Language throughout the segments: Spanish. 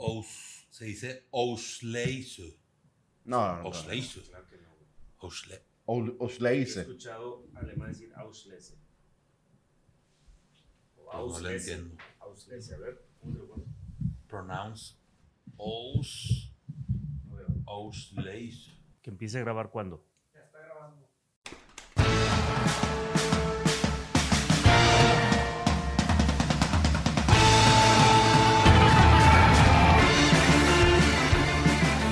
Aus, se dice Ausleise. No, no, no. Ausleise. Claro que no. Ausle- He escuchado alemán decir Auslese. O No, Auslese. entiendo. Auslese, a ver. ¿cómo se lo? Pronounce Aus. Ausleise. Que empiece a grabar cuándo.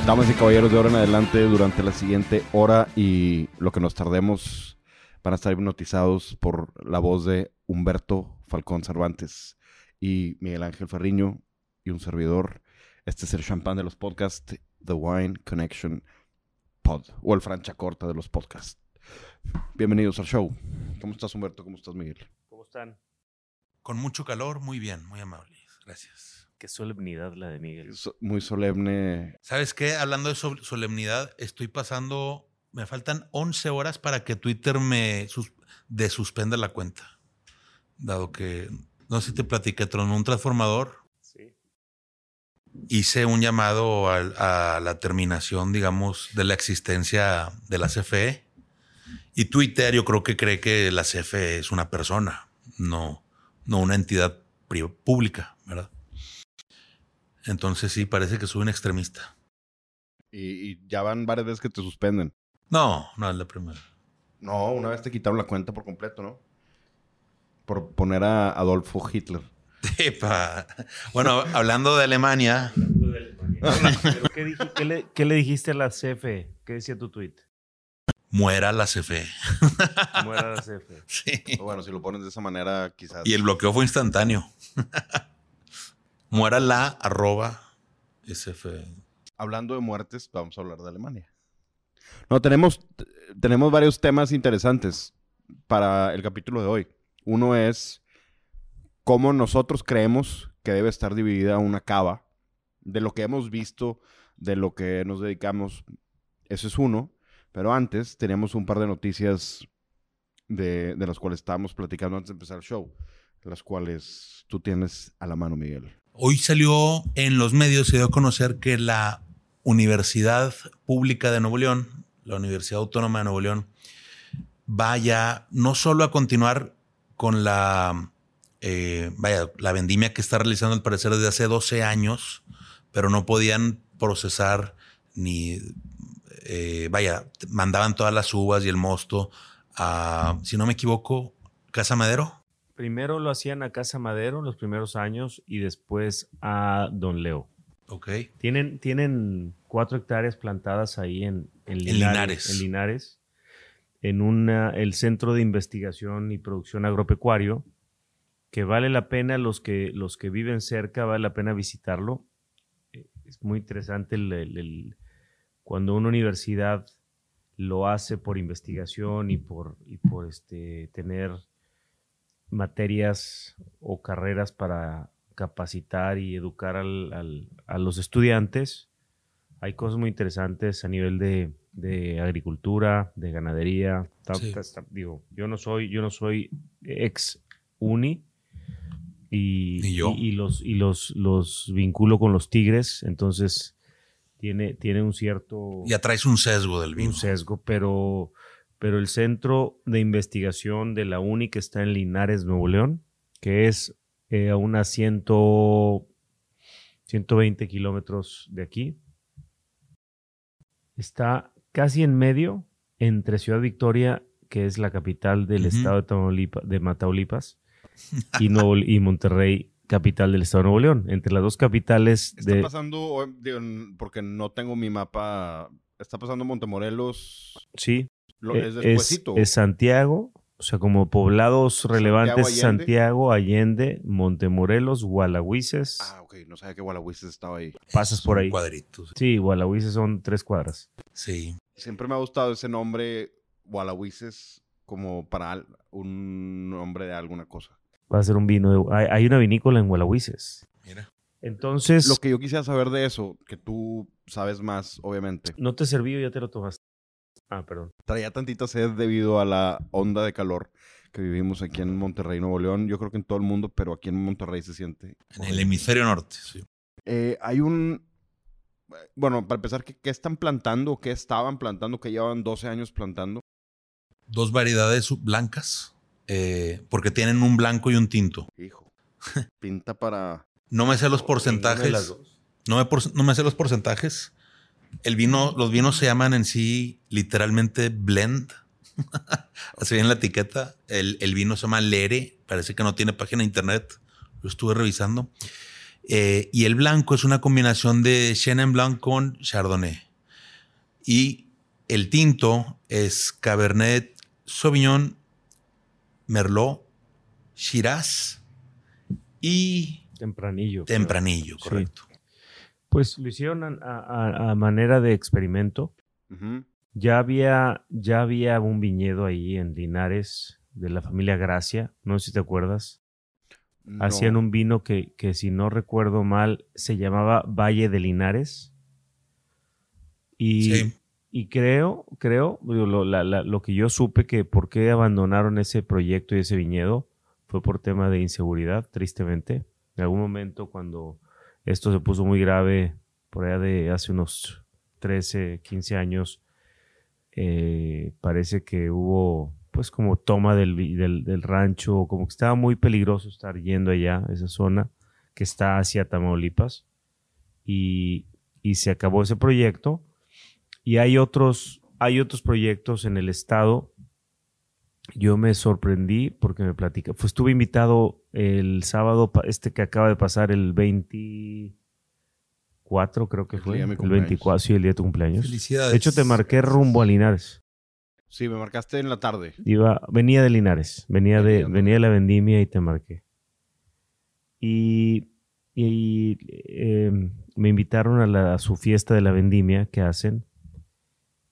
Damas y caballeros, de ahora en adelante, durante la siguiente hora y lo que nos tardemos, van a estar hipnotizados por la voz de Humberto Falcón Cervantes y Miguel Ángel Ferriño y un servidor. Este es el champán de los podcasts, The Wine Connection Pod, o el francha corta de los podcasts. Bienvenidos al show. ¿Cómo estás, Humberto? ¿Cómo estás, Miguel? ¿Cómo están? Con mucho calor, muy bien, muy amables. Gracias. Qué solemnidad la de Miguel. So- Muy solemne. ¿Sabes qué? Hablando de sol- solemnidad, estoy pasando. Me faltan 11 horas para que Twitter me sus- desuspenda la cuenta. Dado que, no sé si te platiqué, tronó un transformador. Sí. Hice un llamado al- a, la terminación, digamos, de la existencia de la CFE. Y Twitter, yo creo que cree que la CFE es una persona, no, no una entidad pública, ¿verdad? Entonces sí, parece que soy un extremista. Y, y ya van varias veces que te suspenden. No, no es la primera. No, una vez te quitaron la cuenta por completo, ¿no? Por poner a Adolfo Hitler. Epa. Bueno, hablando de Alemania, Hablando de Alemania. ¿Pero qué, le, qué le dijiste a la CFE? ¿Qué decía tu tweet? muera la CFE. Muera la CFE. Sí. Bueno, si lo pones de esa manera, quizás. Y el bloqueo fue instantáneo. Muera la arroba SFE. Hablando de muertes, vamos a hablar de Alemania. No, tenemos, tenemos varios temas interesantes para el capítulo de hoy. Uno es cómo nosotros creemos que debe estar dividida una cava, de lo que hemos visto, de lo que nos dedicamos. Eso es uno. Pero antes teníamos un par de noticias de, de las cuales estábamos platicando antes de empezar el show, las cuales tú tienes a la mano, Miguel. Hoy salió en los medios, se dio a conocer que la Universidad Pública de Nuevo León, la Universidad Autónoma de Nuevo León, vaya no solo a continuar con la, eh, vaya, la vendimia que está realizando al parecer desde hace 12 años, pero no podían procesar ni, eh, vaya, mandaban todas las uvas y el mosto a, si no me equivoco, Casa Madero. Primero lo hacían a Casa Madero en los primeros años y después a Don Leo. Ok. Tienen, tienen cuatro hectáreas plantadas ahí en, en Linares. Linares. En Linares. En una, el Centro de Investigación y Producción Agropecuario, que vale la pena, los que, los que viven cerca, vale la pena visitarlo. Eh, Es muy interesante el- el- el- cuando una universidad lo hace por investigación y por, y por este, tener materias o carreras para capacitar y educar al- al- a los estudiantes. Hay cosas muy interesantes a nivel de, de agricultura, de ganadería. Sí. digo, yo no soy, yo no soy ex uni y, Ni yo. y, y los, y los, los vinculo con los tigres, entonces tiene, tiene un cierto Ya traes un sesgo del vino. un sesgo, pero, pero el centro de investigación de la UNI que está en Linares, Nuevo León, que es eh, a unas 100 120 kilómetros de aquí, está casi en medio entre Ciudad Victoria, que es la capital del estado de, Tamaulipa- de Mataulipas, y, Nuevo- y Monterrey, capital del estado de Nuevo León. Entre las dos capitales Está de... pasando, digo, porque no tengo mi mapa, está pasando Montemorelos, Sí, lo, Eh, es Santiago, o sea, como poblados relevantes, Allende. Santiago, Allende, Montemorelos, Gualahuises, Ah, ok, no sabía que Gualahuises estaba ahí. pasas por ahí. Cuadritos. Sí, Gualahuises son tres cuadras. Sí. Siempre me ha gustado ese nombre, Gualahuises, como para un nombre de alguna cosa. Va a ser un vino. de- hay, hay una vinícola en Gualahuises. Mira. Entonces, Lo que yo quisiera saber de eso, que tú sabes más, obviamente. no te serví o ya te lo tomaste. Ah, perdón. Traía tantita sed debido a la onda de calor que vivimos aquí en Monterrey, Nuevo León. Yo creo que en todo el mundo, pero aquí en Monterrey se siente. En el hemisferio norte. Sí. Eh, hay un... Bueno, para empezar, ¿qué, qué están plantando? ¿Qué estaban plantando? ¿Qué llevaban 12 años plantando? Dos variedades blancas, eh, porque tienen un blanco y un tinto. Hijo. Pinta para... No me sé los porcentajes. las dos. No me, por- no me sé los porcentajes. El vino, los vinos se llaman en sí literalmente blend. Así en la etiqueta. El, el vino se llama Lere. Parece que no tiene página de internet. Lo estuve revisando. Eh, y el blanco es una combinación de Chenin Blanc con Chardonnay. Y el tinto es Cabernet Sauvignon, Merlot, Shiraz y Tempranillo. creo. Tempranillo, Sí. Pues lo hicieron a, a- a manera de experimento. Ya había, ya había un viñedo ahí en Linares de la familia Gracia. No sé si te acuerdas. No. Hacían un vino que, que, si no recuerdo mal, se llamaba Valle de Linares. Y, Sí. y creo, creo, lo, la- la- lo que yo supe que por qué abandonaron ese proyecto y ese viñedo fue por tema de inseguridad, tristemente. En algún momento cuando esto se puso muy grave, por allá de hace unos 13, 15 años, eh, parece que hubo pues como toma del, del, rancho, como que estaba muy peligroso estar yendo allá, esa zona que está hacia Tamaulipas. Y, y se acabó ese proyecto. Y hay otros, hay otros proyectos en el estado. Yo me sorprendí porque me platica. Pues estuve invitado el sábado, este que acaba de pasar, el 24, creo que El fue. El cumpleaños. 24, sí, el día de tu cumpleaños. Felicidades. De hecho, te marqué rumbo a Linares. Sí, me marcaste en la tarde. Iba, venía de Linares, venía de, Venía, venía de la vendimia y te marqué. Y, y, eh, me invitaron a, la- a su fiesta de la vendimia que hacen,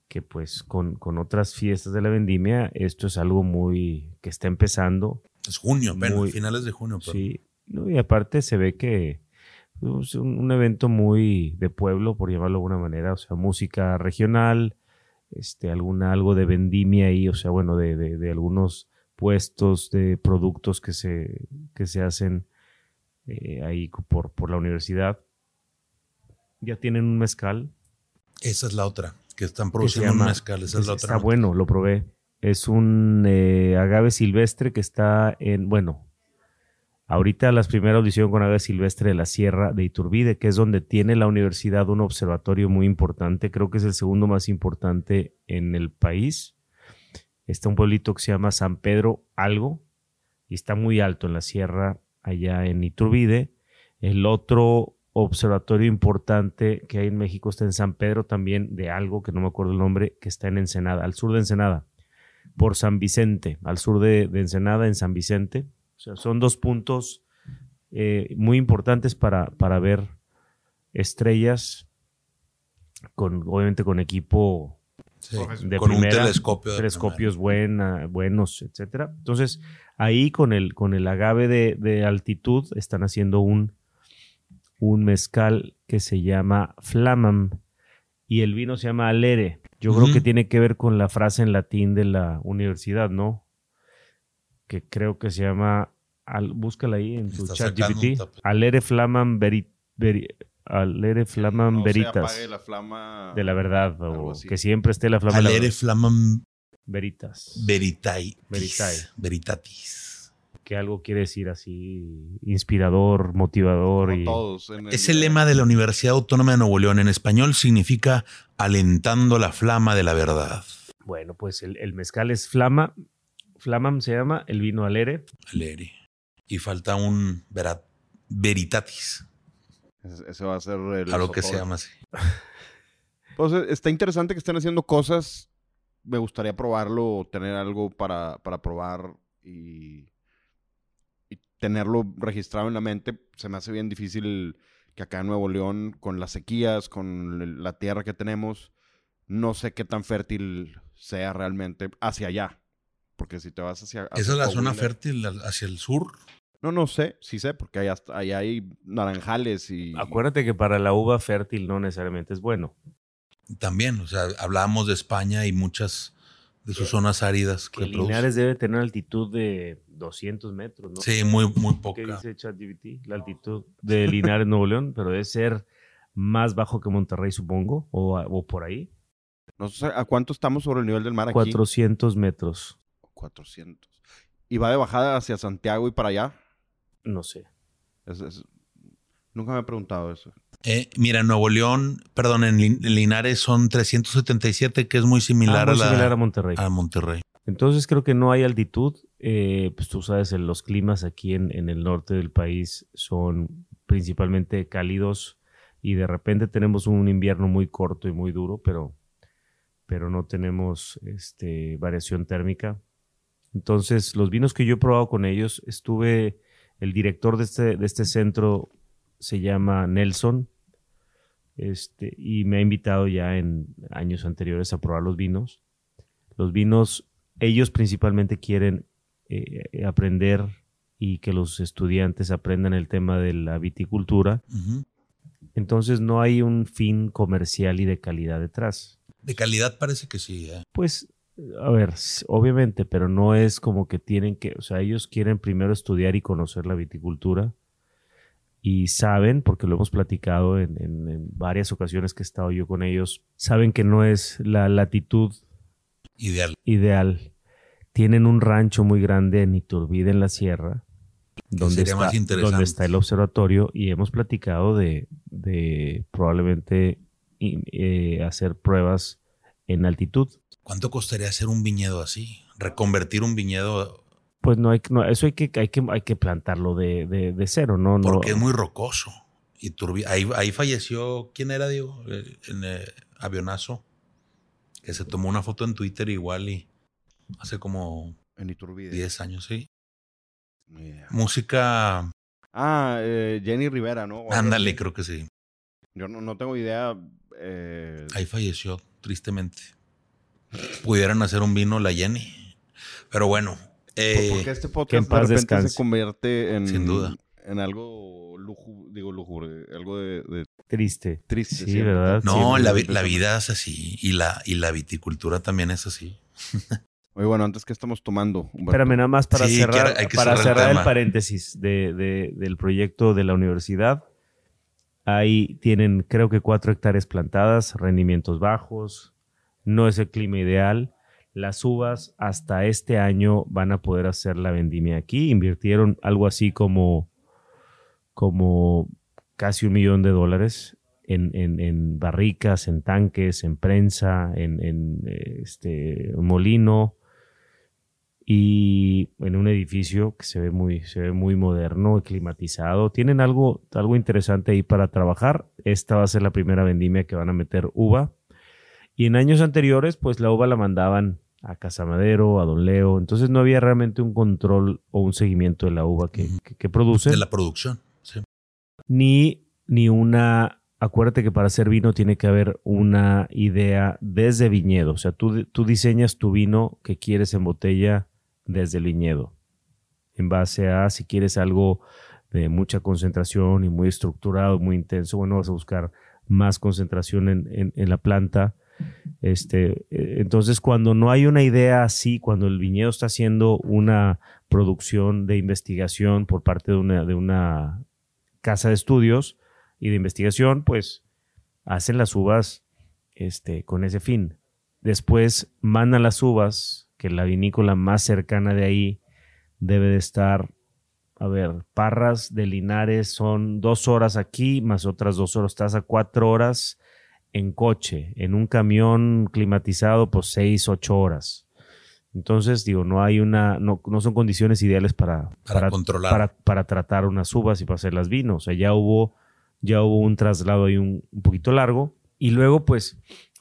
que pues con, con otras fiestas de la vendimia, esto es algo muy que está empezando. Es junio, apenas, Muy- finales de junio. pero- Sí, ¿no? y aparte se ve que es un, un evento muy de pueblo, por llamarlo de alguna manera, o sea, música regional, este, alguna, algo de vendimia ahí, o sea, bueno, de, de- de algunos puestos de productos que se, que se hacen eh, ahí por, por la universidad. Ya tienen un mezcal, Esa es la otra, que están que produciendo un mezcal. Esa es la otra. Está bueno, lo probé. Es un eh, agave silvestre que está en, bueno, ahorita las primeras audición con agave silvestre de la Sierra de Iturbide, que es donde tiene la universidad un observatorio muy importante. Creo que es el segundo más importante en el país. Está un pueblito que se llama San Pedro Algo y está muy alto en la sierra allá en Iturbide. El otro observatorio importante que hay en México está en San Pedro también de algo que no me acuerdo el nombre, que está en Ensenada, al sur de Ensenada, por San Vicente, al sur de, de Ensenada, en San Vicente. O sea, son dos puntos eh, muy importantes para, para ver estrellas, con, obviamente con equipo Sí, de con un telescopio. de telescopios buena, buenos, etcétera. Entonces, ahí con el, con el agave de, de altitud están haciendo un, un mezcal que se llama Flamam y el vino se llama Alere. Yo creo que tiene que ver con la frase en latín de la universidad, ¿no? Que creo que se llama, al, búscala ahí en tu chat GPT, Alere Flamam Veri- Veri- Alere Flamam No Veritas. apague la flama. de la verdad, o que siempre esté la flama de la Alere flamam Veritas. veritatis. Veritae. Veritatis. Que algo quiere decir así inspirador, motivador Como y todos. en Es el lema de la Universidad Autónoma de Nuevo León. En español significa alentando la flama de la verdad. bueno, pues el, el mezcal es flama, flamam se llama, el vino alere, Alere. Y falta un vera- veritatis. Ese va a ser el. A lo que se llama así. Pues eh, está interesante que estén haciendo cosas. Me gustaría probarlo, tener algo para, para probar y tenerlo registrado en la mente. Se me hace bien difícil que acá en Nuevo León, con las sequías, con la tierra que tenemos, no sé qué tan fértil sea realmente hacia allá. Porque si te vas hacia... hacia Esa es la zona fértil hacia el sur. No, no sé, sí sé, porque allá, allá hay naranjales y... Acuérdate que para la uva fértil no necesariamente es bueno. También, o sea, hablábamos de España y muchas de sus zonas áridas Que que produce. Linares debe tener altitud de 200 metros, ¿no? Sí, muy, muy ¿Qué poca. dice ChatGPT? La altitud de Linares, Nuevo León, pero debe ser más bajo que Monterrey, supongo, o, o por ahí. No sé a cuánto estamos sobre el nivel del mar aquí. 400 metros. 400. ¿Y va de bajada hacia Santiago y para allá? No sé. Es- es- Nunca me he preguntado eso. Eh, mira, en Nuevo León, perdón, en, Lin- en Linares son 377, que es muy Ah, similar, muy a, la, similar a Monterrey. a Monterrey. Entonces creo que no hay altitud. Eh, pues tú sabes, los climas aquí en, en el norte del país son principalmente cálidos y de repente tenemos un invierno muy corto y muy duro, pero, pero no tenemos este, variación térmica. Entonces, los vinos que yo he probado con ellos, estuve, el director de este, de este centro se llama Nelson, este, y me ha invitado ya en años anteriores a probar los vinos. Los vinos, ellos principalmente quieren eh, aprender y que los estudiantes aprendan el tema de la viticultura. Entonces no hay un fin comercial y de calidad detrás. De calidad parece que sí. ¿eh? Pues, a ver, obviamente, pero no es como que tienen que, o sea, ellos quieren primero estudiar y conocer la viticultura y saben, porque lo hemos platicado en, en- en varias ocasiones que he estado yo con ellos, saben que no es la latitud Ideal. ideal. Tienen un rancho muy grande en Iturbide, en la sierra, donde, está, más interesante. donde está el observatorio y hemos platicado de, de probablemente eh, hacer pruebas en altitud. ¿Cuánto costaría hacer un viñedo así? Reconvertir un viñedo Pues no hay, no, eso hay que, hay que, hay que plantarlo de, de- de cero, ¿no? no porque es muy rocoso. Y ahí, ahí falleció, ¿quién era, Diego? Eh, En eh, avionazo. Que se tomó una foto en Twitter igual y hace como En Iturbide. 10 años, sí. Música, Ah, eh, Jenny Rivera, ¿no? Ándale, creo que sí. Yo no, no tengo idea. eh, Ahí falleció, tristemente. Pudieran hacer un vino la Jenny. Pero bueno, eh, porque este que en podcast de repente descanse. se convierte en. Sin duda. En algo lujo, digo lúgubre, algo de, de Triste. triste. Sí. ¿verdad? no, la, vi- la vida es así y la, y la viticultura también es así. Oye, bueno, antes que estamos tomando. Humberto? Espérame, nada más para Sí, cerrar, quiero- hay que para cerrar el cerrar el, tema. paréntesis de, de- del proyecto de la universidad. Ahí tienen, creo que cuatro hectáreas plantadas, rendimientos bajos, no es el clima ideal. Las uvas hasta este año van a poder hacer la vendimia aquí. Invirtieron algo así como, como casi un millón de dólares en, en- en barricas, en tanques, en prensa, en, en, este, molino y en un edificio que se ve muy, se ve muy moderno climatizado. Tienen algo, algo interesante ahí para trabajar. Esta va a ser la primera vendimia que van a meter uva. Y en años anteriores, pues la uva la mandaban a Casamadero, a Don Leo. Entonces no había realmente un control o un seguimiento de la uva que- que produce. De la producción. sí. Ni, ni una... Acuérdate que para hacer vino tiene que haber una idea desde viñedo. O sea, tú, tú diseñas tu vino que quieres en botella desde el viñedo. En base a si quieres algo de mucha concentración y muy estructurado, muy intenso, bueno, vas a buscar más concentración en, en- la planta. Este, eh, entonces, cuando no hay una idea así, cuando el viñedo está haciendo una producción de investigación por parte de una, de una casa de estudios y de investigación, pues hacen las uvas este, con ese fin. Después mandan las uvas, que la vinícola más cercana de ahí debe de estar, a ver, Parras de Linares son dos horas aquí, más otras dos horas, estás a cuatro horas en coche, en un camión climatizado, pues seis, ocho horas. Entonces, digo, no hay una, no, no son condiciones ideales para, Para controlar. Para, para tratar unas uvas y para hacerlas vino. O sea, ya hubo, ya hubo un traslado ahí un, un poquito largo. Y luego, pues,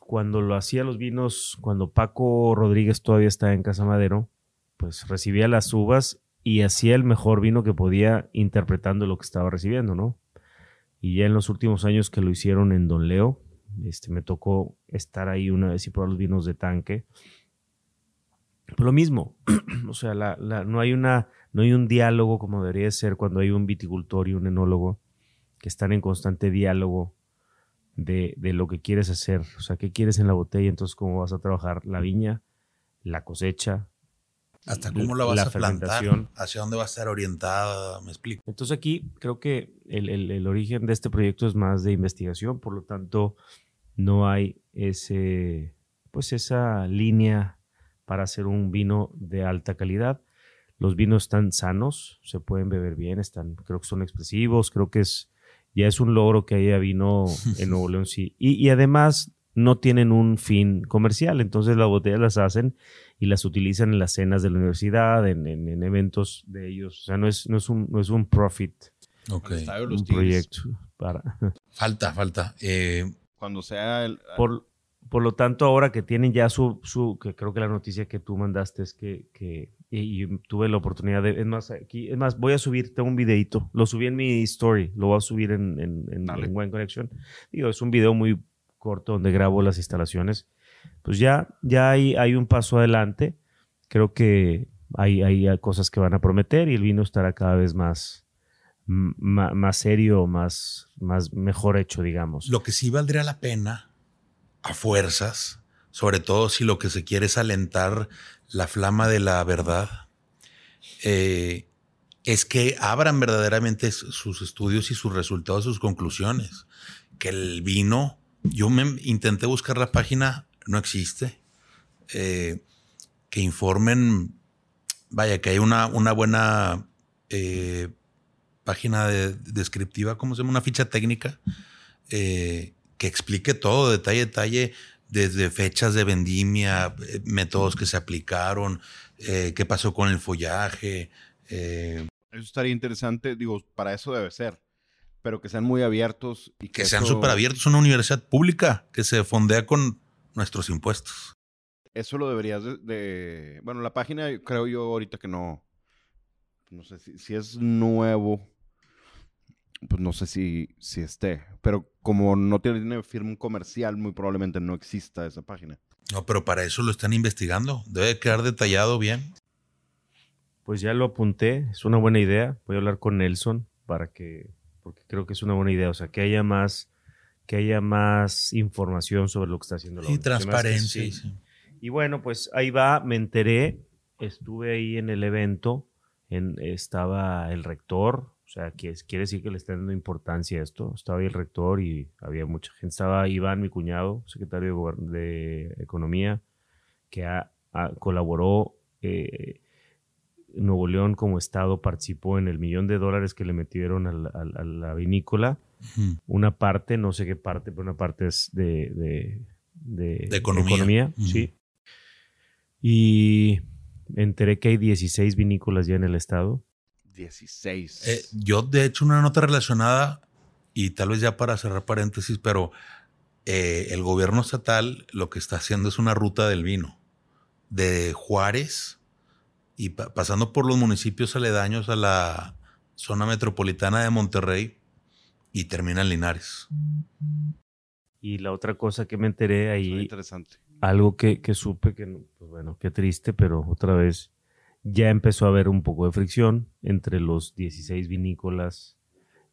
cuando lo hacía los vinos, cuando Paco Rodríguez todavía estaba en Casa Madero, pues recibía las uvas y hacía el mejor vino que podía interpretando lo que estaba recibiendo, ¿no? Y ya en los últimos años que lo hicieron en Don Leo, este, me tocó estar ahí una vez y probar los vinos de tanque. Pues lo mismo, o sea, la- la- no, hay una, no hay un diálogo como debería ser cuando hay un viticultor y un enólogo que están en constante diálogo de, de lo que quieres hacer, o sea, qué quieres en la botella, entonces cómo vas a trabajar la viña, la cosecha. Hasta cómo la vas La a plantar, hacia dónde va a estar orientada, me explico. Entonces aquí creo que el, el- el origen de este proyecto es más de investigación, por lo tanto no hay ese, pues esa línea para hacer un vino de alta calidad. Los vinos están sanos, se pueden beber bien, están, creo que son expresivos, creo que es ya es un logro que haya vino en Nuevo León, sí. Y, y además no tienen un fin comercial, entonces las botellas las hacen y las utilizan en las cenas de la universidad, en, en- en eventos de ellos. O sea, no es, no es, un, no es un profit, Ok. Al estadio de los un proyecto. Para, Falta, falta. Eh, Cuando sea el... por, por lo tanto, ahora que tienen ya su, su que creo que la noticia que tú mandaste es que, que y, y tuve la oportunidad de, es más, aquí, es más, voy a subir, tengo un videito, lo subí en mi story, lo voy a subir en, en, en, en Wine Connection. Digo, es un video muy corto donde grabo las instalaciones. Pues ya, ya hay, hay un paso adelante. Creo que hay, hay cosas que van a prometer y el vino estará cada vez más, m- ma- más serio, más, más mejor hecho, digamos. Lo que sí valdría la pena, a fuerzas, sobre todo si lo que se quiere es alentar la flama de la verdad, eh, es que abran verdaderamente sus estudios y sus resultados, sus conclusiones. Que el vino, yo me intenté buscar la página, no existe. Eh, que informen, vaya, que hay una, una buena eh, página de- descriptiva, ¿cómo se llama? Una ficha técnica que explique todo, detalle, detalle, desde fechas de vendimia, eh, métodos que se aplicaron, eh, qué pasó con el follaje. eh, Eso estaría interesante, digo, para eso debe ser. Pero que sean muy abiertos y que, que sean eso- súper abiertos. Una universidad pública que se fondea con nuestros impuestos. Eso lo deberías de, de- Bueno, la página creo yo ahorita que no... No sé si, si es nuevo, pues no sé si, si esté. Pero como no tiene firma comercial, muy probablemente no exista esa página. No, pero para eso lo están investigando. Debe quedar detallado bien. Pues ya lo apunté, es una buena idea. Voy a hablar con Nelson para que, porque creo que es una buena idea. O sea, que haya más, que haya más información sobre lo que está haciendo la Y transparencia. sí. y sí. Y bueno, pues ahí va, me enteré, estuve ahí en el evento, en, estaba el rector, o sea, que quiere decir que le está dando importancia a esto. Estaba ahí el rector y había mucha gente. Estaba Iván, mi cuñado, secretario de, Economía, que ha- ha- colaboró. eh, Nuevo León como estado participó en el millón de dólares que le metieron a la vinícola una parte, no sé qué parte, pero una parte es de, de, de- De economía. Sí. Y enteré que hay 16 vinícolas ya en el estado. 16. Eh, yo, de hecho, una nota relacionada, y tal vez ya para cerrar paréntesis, pero eh, el gobierno estatal lo que está haciendo es una ruta del vino. De Juárez y pa- pasando por los municipios aledaños a la zona metropolitana de Monterrey y termina en Linares. Y la otra cosa que me enteré ahí, interesante. algo que, que supe que, no- pues bueno, qué triste, pero otra vez ya empezó a haber un poco de fricción entre los 16 vinícolas.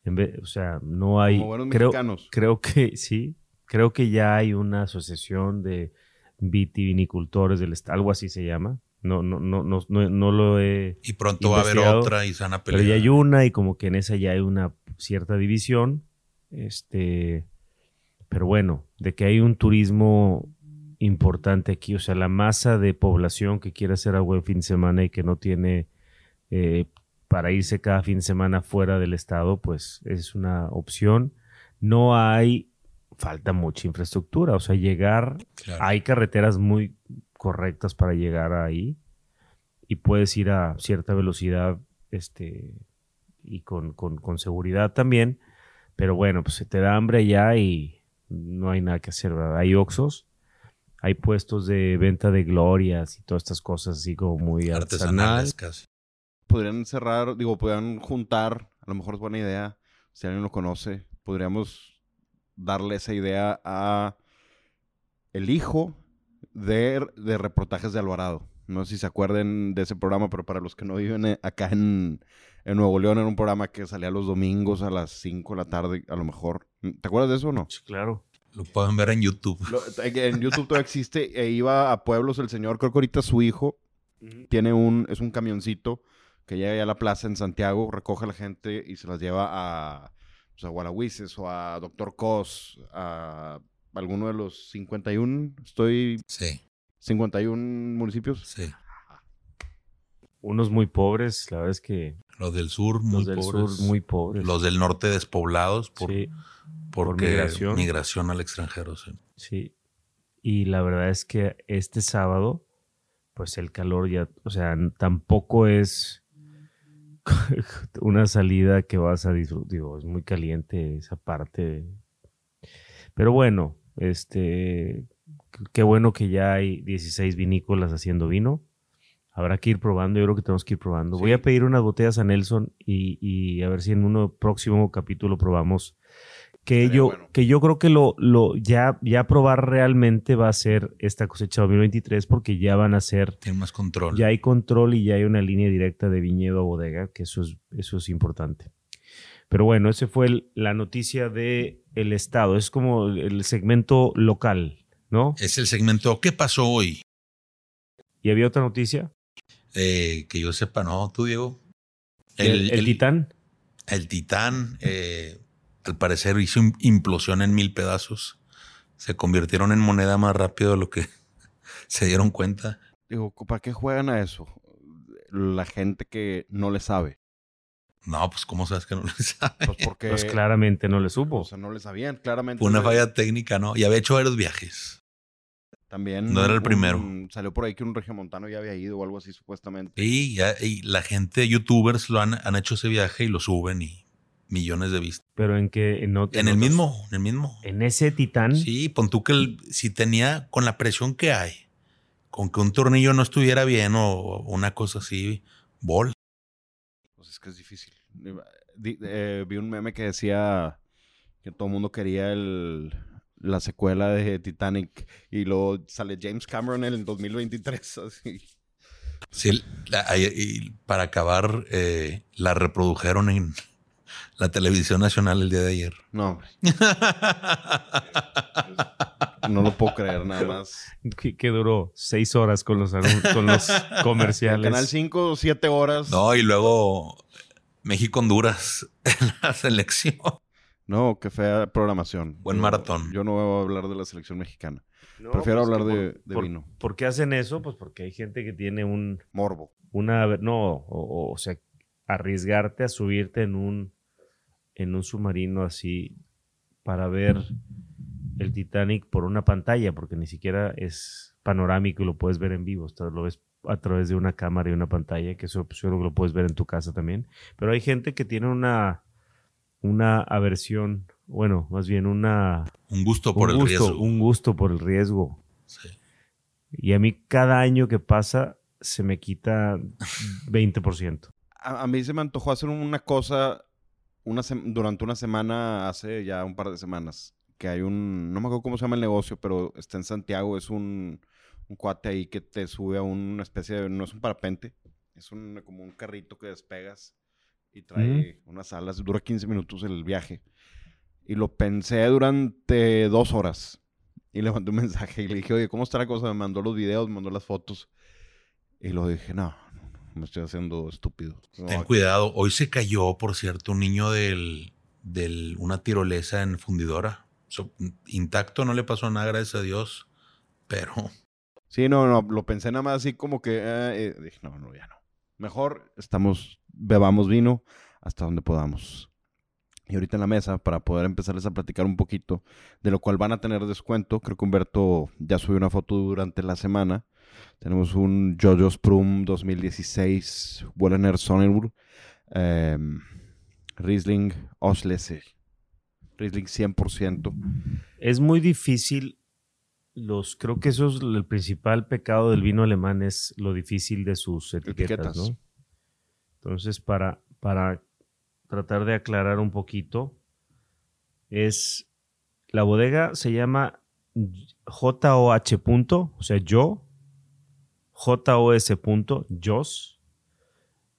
En vez- o sea, no hay... Como buenos creo, mexicanos. Creo que sí. Creo que ya hay una asociación de vitivinicultores del estado, algo así se llama. No, no, no, no, no, no lo he. Y pronto va a haber otra y se van a Pero pelear. ya hay una y como que en esa ya hay una cierta división. Este. Pero bueno, de que hay un turismo importante aquí, o sea, la masa de población que quiere hacer algo en fin de semana y que no tiene eh, para irse cada fin de semana fuera del estado, pues es una opción. No hay, falta mucha infraestructura, o sea, llegar, Claro. hay carreteras muy correctas para llegar ahí y puedes ir a cierta velocidad este, y con, con- con seguridad también, pero bueno, pues se te da hambre ya y no hay nada que hacer, ¿verdad? Hay oxos, hay puestos de venta de glorias y todas estas cosas así como muy artesanal. Artesanales casi. Podrían cerrar, digo, podrían juntar, a lo mejor es buena idea, si alguien lo conoce, podríamos darle esa idea a el hijo de, de reportajes de Alvarado. No sé si se acuerden de ese programa, pero para los que no viven eh, acá en, en Nuevo León, era un programa que salía los domingos a las 5 de la tarde, a lo mejor. ¿Te acuerdas de eso o no? Sí, claro. Lo pueden ver en YouTube. Lo- en YouTube todavía existe. E iba a pueblos el señor. Creo que ahorita su hijo tiene un, es un camioncito que llega ya a la plaza en Santiago, recoge a la gente y se las lleva a, pues, a Gualahuises o a Doctor Cos, a alguno de los 51, estoy, Sí, 51 municipios. sí. Unos muy pobres, la verdad es que Los del sur, muy los del pobres. sur muy pobres. Los del norte despoblados por, Sí, migración. migración al extranjero. sí. sí. Y la verdad es que este sábado, pues el calor ya, o sea, tampoco es una salida que vas a disfrutar. Digo, es muy caliente esa parte. Pero bueno, este, qué- qué bueno que ya hay 16 vinícolas haciendo vino. Habrá que ir probando, yo creo que tenemos que ir probando. Voy a pedir unas botellas a Nelson y, y a ver si en un próximo capítulo probamos. Que yo, bueno. que yo creo que lo, lo ya, ya probar realmente va a ser esta cosecha 2023 porque ya van a ser, Tiene más control. ya hay control y ya hay una línea directa de viñedo a bodega, que eso es, eso es importante. Pero bueno, ese fue el- la noticia de el estado. Es como el segmento local, ¿no? Es el segmento ¿Qué pasó hoy? Y había otra noticia. Eh, que yo sepa, ¿no? ¿Tú, Diego? El, el titán. El titán, eh, al parecer, hizo im- implosión en mil pedazos. Se convirtieron en moneda más rápido de lo que se dieron cuenta. Digo, ¿para qué juegan a eso? La gente que no le sabe. No, pues, ¿cómo sabes que no lo sabe? Pues porque... Pues claramente no le supo. O sea, no le sabían, claramente. Fue una le- falla técnica, ¿no? Y había hecho varios viajes. También. No era el un- primero. Salió por ahí que un regiomontano ya había ido o algo así, supuestamente. Y, ya- y la gente, youtubers, lo han, han hecho ese viaje y lo suben y millones de vistas. Pero en que en, ot- En el otros- mismo, en el mismo. En ese titán. Sí, pon tú que el- si tenía, con la presión que hay, con que un tornillo no estuviera bien o una cosa así, bol. Pues es que es difícil. Di- eh, vi un meme que decía que todo el mundo quería el, la secuela de Titanic y luego sale James Cameron en el 2023. Así. Sí, la- y para acabar, eh, la reprodujeron en la televisión nacional el día de ayer. No, hombre, no lo puedo creer nada más. Que, que duró seis horas con los, con los comerciales. Canal 5, 7 horas. No, y luego México-Honduras en la selección. No, qué fea programación. Buen maratón. Yo no voy a hablar de la selección mexicana. No, Prefiero pues, hablar de, por- de por- vino. ¿Por qué hacen eso? Pues porque hay gente que tiene un, Morbo. una, no, o, o- o sea, arriesgarte a subirte en un, en un submarino así para ver el Titanic por una pantalla, porque ni siquiera es panorámico y lo puedes ver en vivo, o sea, lo ves a través de una cámara y una pantalla, que eso pues, yo creo que lo puedes ver en tu casa también. Pero hay gente que tiene una, una aversión, bueno, más bien una, Un gusto por un el gusto, riesgo. un gusto por el riesgo. Sí. Y a mí cada año que pasa se me quita 20%. A, a mí se me antojó hacer una cosa una durante una semana, hace ya un par de semanas, que hay un, no me acuerdo cómo se llama el negocio, pero está en Santiago, es un, un cuate ahí que te sube a una especie de, no es un parapente, es un, como un carrito que despegas y trae unas alas, dura 15 minutos el viaje. Y lo pensé durante dos horas. Y le mandé un mensaje y le dije, oye, ¿cómo está la cosa? Me mandó los videos, me mandó las fotos. Y lo dije, no, no, no, me estoy haciendo estúpido. No, Ten cuidado. Hoy se cayó, por cierto, un niño del, del una tirolesa en fundidora. So, intacto, no le pasó nada, gracias a Dios. Pero Sí, no, no, lo pensé nada más así como que, eh, eh, dije, no, no, ya no. Mejor estamos, bebamos vino hasta donde podamos. Y ahorita en la mesa, para poder empezarles a platicar un poquito, de lo cual van a tener descuento, creo que Humberto ya subió una foto durante la semana. Tenemos un Jojo's Prum 2016, Wellener Sonnenburg, eh, Riesling Oslese, Riesling 100%. Es muy difícil. Los, creo que eso es el principal pecado del vino alemán, es lo difícil de sus etiquetas, Etiquetas. ¿no? Entonces, para, para tratar de aclarar un poquito, es la bodega se llama JOH punto, o sea, yo, JOS punto, Jos,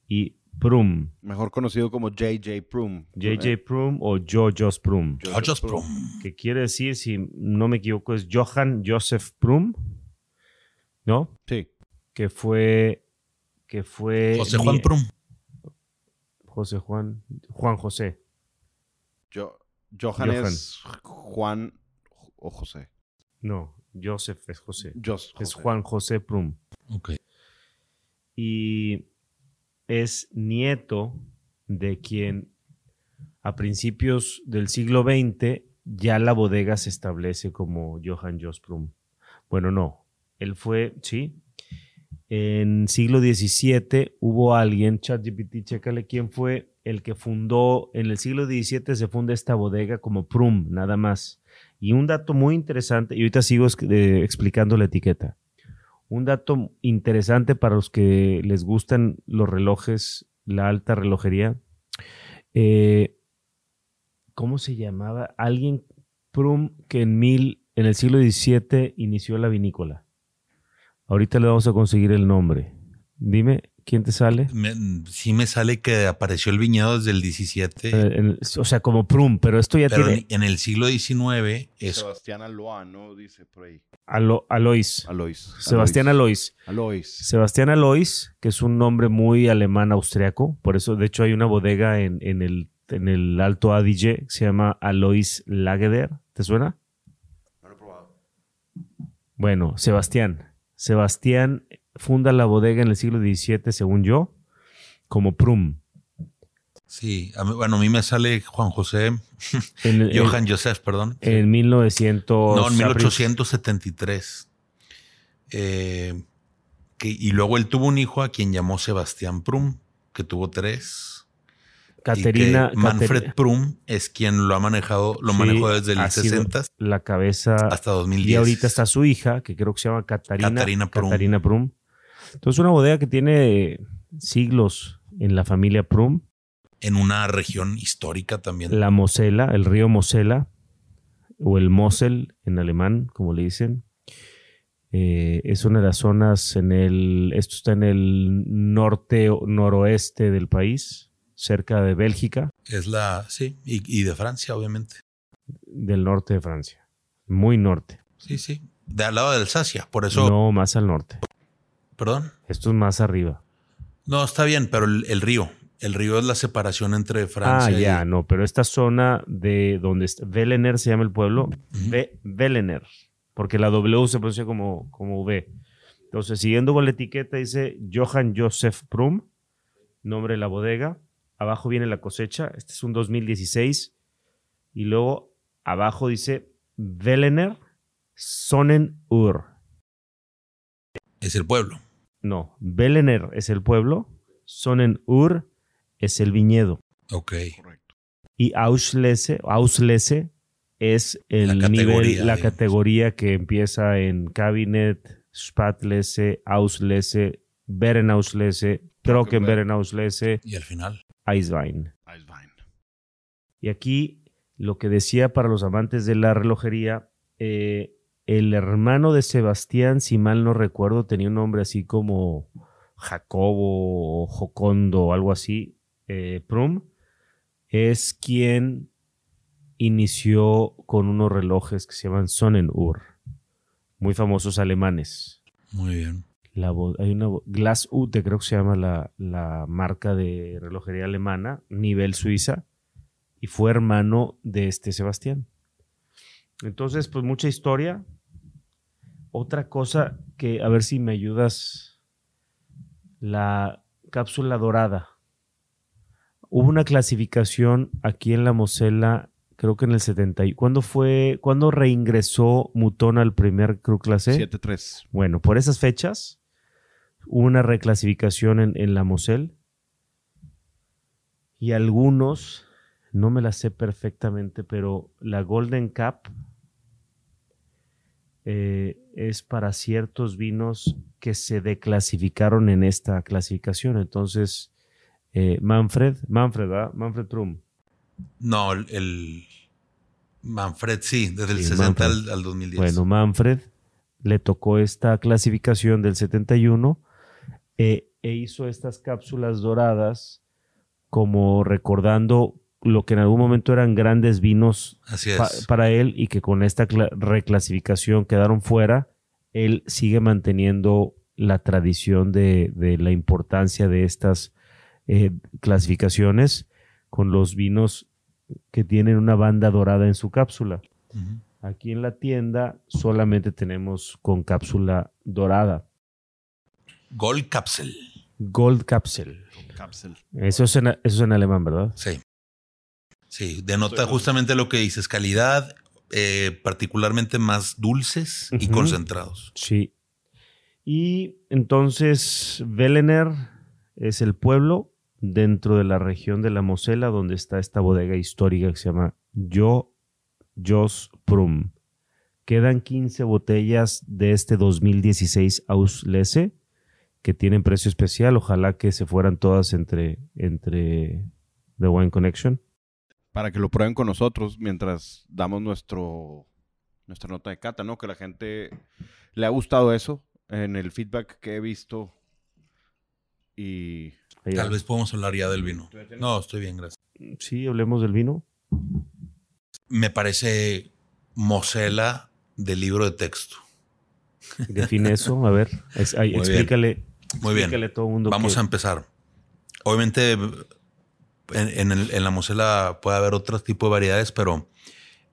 y Prum. Mejor conocido como J.J. Prum. J.J. Prum o Jojos Prum. Hodges Prum. Que quiere decir, si no me equivoco, es Johann Joseph Prum. ¿No? Sí. Que fue. Que fue. José Juan Prum. José Juan. Juan José. Jo- Johan, Johan. es Juan o José. No, Joseph es José. Jos- Es José. Juan José Prum. Ok. y es nieto de quien a principios del siglo XX ya la bodega se establece como Johann Josprum. Bueno, no, él fue, sí. En siglo XVII hubo alguien, ChatGPT, chécale quién fue el que fundó, en el siglo XVII se funda esta bodega como Prum, nada más. Y un dato muy interesante, y ahorita sigo eh, explicando la etiqueta. Un dato interesante para los que les gustan los relojes, la alta relojería. eh, ¿Cómo se llamaba? Alguien, Prum, que en, mil, en el siglo XVII inició la vinícola. Ahorita le vamos a conseguir el nombre. Dime, ¿quién te sale? Me- sí me sale que apareció el viñedo desde el 17, Eh, en- o sea, como Prum, pero esto ya pero tiene en, en el siglo XIX es Sebastián Aloa, ¿no? Dice por ahí. Alo- Alois. Alois. Sebastián Alois. Alois. Sebastián Alois, que es un nombre muy alemán austriaco, por eso de hecho hay una bodega en, en el, en el Alto Adige que se llama Alois Lageder. ¿Te suena? No lo he probado. Bueno, Sebastián. Sebastián funda la bodega en el siglo XVII, según yo, como Prum. Sí, a mí- bueno, a mí me sale Juan José, En, en- Johann Joseph, perdón. en 1900. no, en 1873. Eh, que, y luego él tuvo un hijo a quien llamó Sebastián Prum, que tuvo tres. Caterina. y que Manfred Cater- Prum es quien lo ha manejado, lo Sí, manejó desde sido 60 La cabeza. hasta 2010. Y ahorita está su hija, que creo que se llama Catarina, Catarina Prum. Catarina Prum. Entonces, una bodega que tiene siglos en la familia Prum. en una región histórica también. La Mosela, el río Mosela, o el Mosel en alemán, como le dicen. Eh, es una de las zonas en el. Esto está en el norte noroeste del país, cerca de Bélgica, Es la, sí, y, y de Francia, obviamente. del norte de Francia. Muy norte. Sí, sí. De al lado de Alsacia, por eso, No, más al norte. Perdón. Esto es más arriba. No, está bien, pero el, el río. El río es la separación entre Ah, Francia ya, y. no, pero esta zona de donde está Velener se llama el pueblo, Velener, porque la W se pronuncia como, como V. Entonces, siguiendo con la etiqueta, dice Johann Joseph Prum, nombre de la bodega. Abajo viene la cosecha, este es un 2016. Y luego abajo dice Velener Sonnenur. Es el pueblo. No, Velener es el pueblo, Sonnenur es el viñedo. Ok. Correcto. Y Auslese, Auslese es el La categoría, nivel, la digamos. categoría que empieza en Cabinet, Spatlese, Auslese, Berenauslese, Trockenberenauslese, Y al final. Eiswein. Eiswein. Y aquí lo que decía para los amantes de la relojería, eh, el hermano de Sebastián, si mal no recuerdo, tenía un nombre así como Jacobo o Jocondo o algo así, eh, Prum, es quien inició con unos relojes que se llaman Sonnenuhr, muy famosos alemanes. Muy bien. La hay una Glass Ute, creo que se llama la, la marca de relojería alemana, nivel Suiza, y fue hermano de este Sebastián. Entonces, pues mucha historia. Otra cosa que, a ver si me ayudas, la cápsula dorada. Hubo una clasificación aquí en la Mosela, creo que en el 70. y- ¿Cuándo fue, cuándo reingresó Mutón al primer Crew Clase? 7-3. Bueno, por esas fechas hubo una reclasificación en, en la Mosel y algunos, no me la sé perfectamente, pero la Golden Cup eh, es para ciertos vinos que se declasificaron en esta clasificación. Entonces, eh, Manfred, Manfred, ¿verdad? Manfred Prum. No, el, Manfred sí, desde el Sí, 60 Manfred. al, al 2010. Bueno, Manfred le tocó esta clasificación del 71 eh, e hizo estas cápsulas doradas como recordando lo que en algún momento eran grandes vinos Así pa- es. para él y que con esta cla- reclasificación quedaron fuera, él sigue manteniendo la tradición de, de la importancia de estas eh, clasificaciones con los vinos que tienen una banda dorada en su cápsula. Aquí en la tienda solamente tenemos con cápsula dorada. Gold Capsule. Gold Capsule. Capsule. Eso es en, eso es en alemán, ¿verdad? Sí. Sí, denota Estoy- justamente lo que dices, calidad, eh, particularmente más dulces y concentrados. Sí. Y entonces Velener es el pueblo dentro de la región de la Mosela donde está esta bodega histórica que se llama Jo Jos Prum. Quedan 15 botellas de este 2016 Auslese que tienen precio especial. Ojalá que se fueran todas entre, entre The Wine Connection. Para que lo prueben con nosotros mientras damos nuestro nuestra nota de cata, ¿no? Que la gente le ha gustado eso en el feedback que he visto. Y Tal vez podemos hablar ya del vino. No, estoy bien, gracias. Sí, hablemos del vino. Me parece Mosela del libro de texto. Define eso, a ver. es- ahí, Muy bien. explícale, Muy bien. explícale a todo el mundo. Vamos que- a empezar. Obviamente, en, en la Mosela puede haber otro tipo de variedades, pero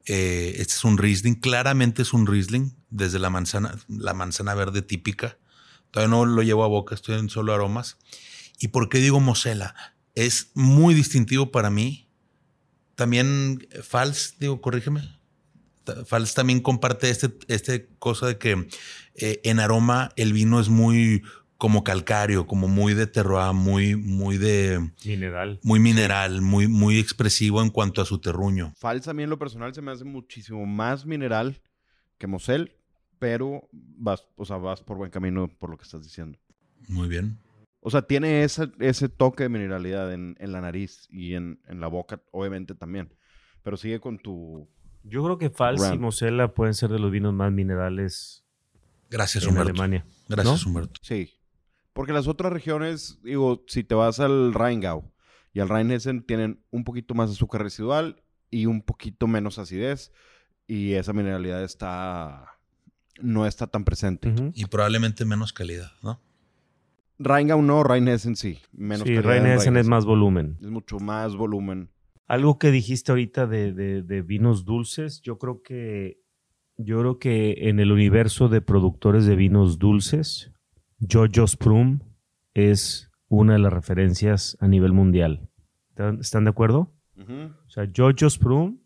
eh, este es un Riesling. Claramente es un Riesling desde la manzana, la manzana verde típica. Todavía no lo llevo a boca, estoy en solo aromas. ¿Y por qué digo Mosela? Es muy distintivo para mí. También Fals, digo, corrígeme. Fals también comparte este, este cosa de que eh, en aroma el vino es muy como calcáreo, como muy de terroir, muy, muy de, Mineral. muy mineral, muy, muy expresivo en cuanto a su terruño. Fals a mí en lo personal se me hace muchísimo más mineral que Mosel, pero vas, o sea, vas por buen camino por lo que estás diciendo. Muy bien. O sea, tiene ese, ese toque de mineralidad en, en la nariz y en, en la boca, obviamente también. Pero sigue con tu... Yo creo que Fals y. Mosela pueden ser de los vinos más minerales Gracias, en Humberto. Alemania. Gracias, ¿no? Humberto. Sí. Porque las otras regiones, digo, si te vas al Rheingau y al Rheinhessen, tienen un poquito más azúcar residual y un poquito menos acidez. Y esa mineralidad está... no está tan presente. Y probablemente menos calidad, ¿no? Rheingau no, Rheinhessen sí. Menos Sí, calidad en Rheinhessen es más volumen. Es mucho más volumen. Algo que dijiste ahorita de, de- de vinos dulces, yo creo que yo creo que en el universo de productores de vinos dulces, Jojo Sprum es una de las referencias a nivel mundial. ¿Están, de acuerdo? O sea, Jojo Sprum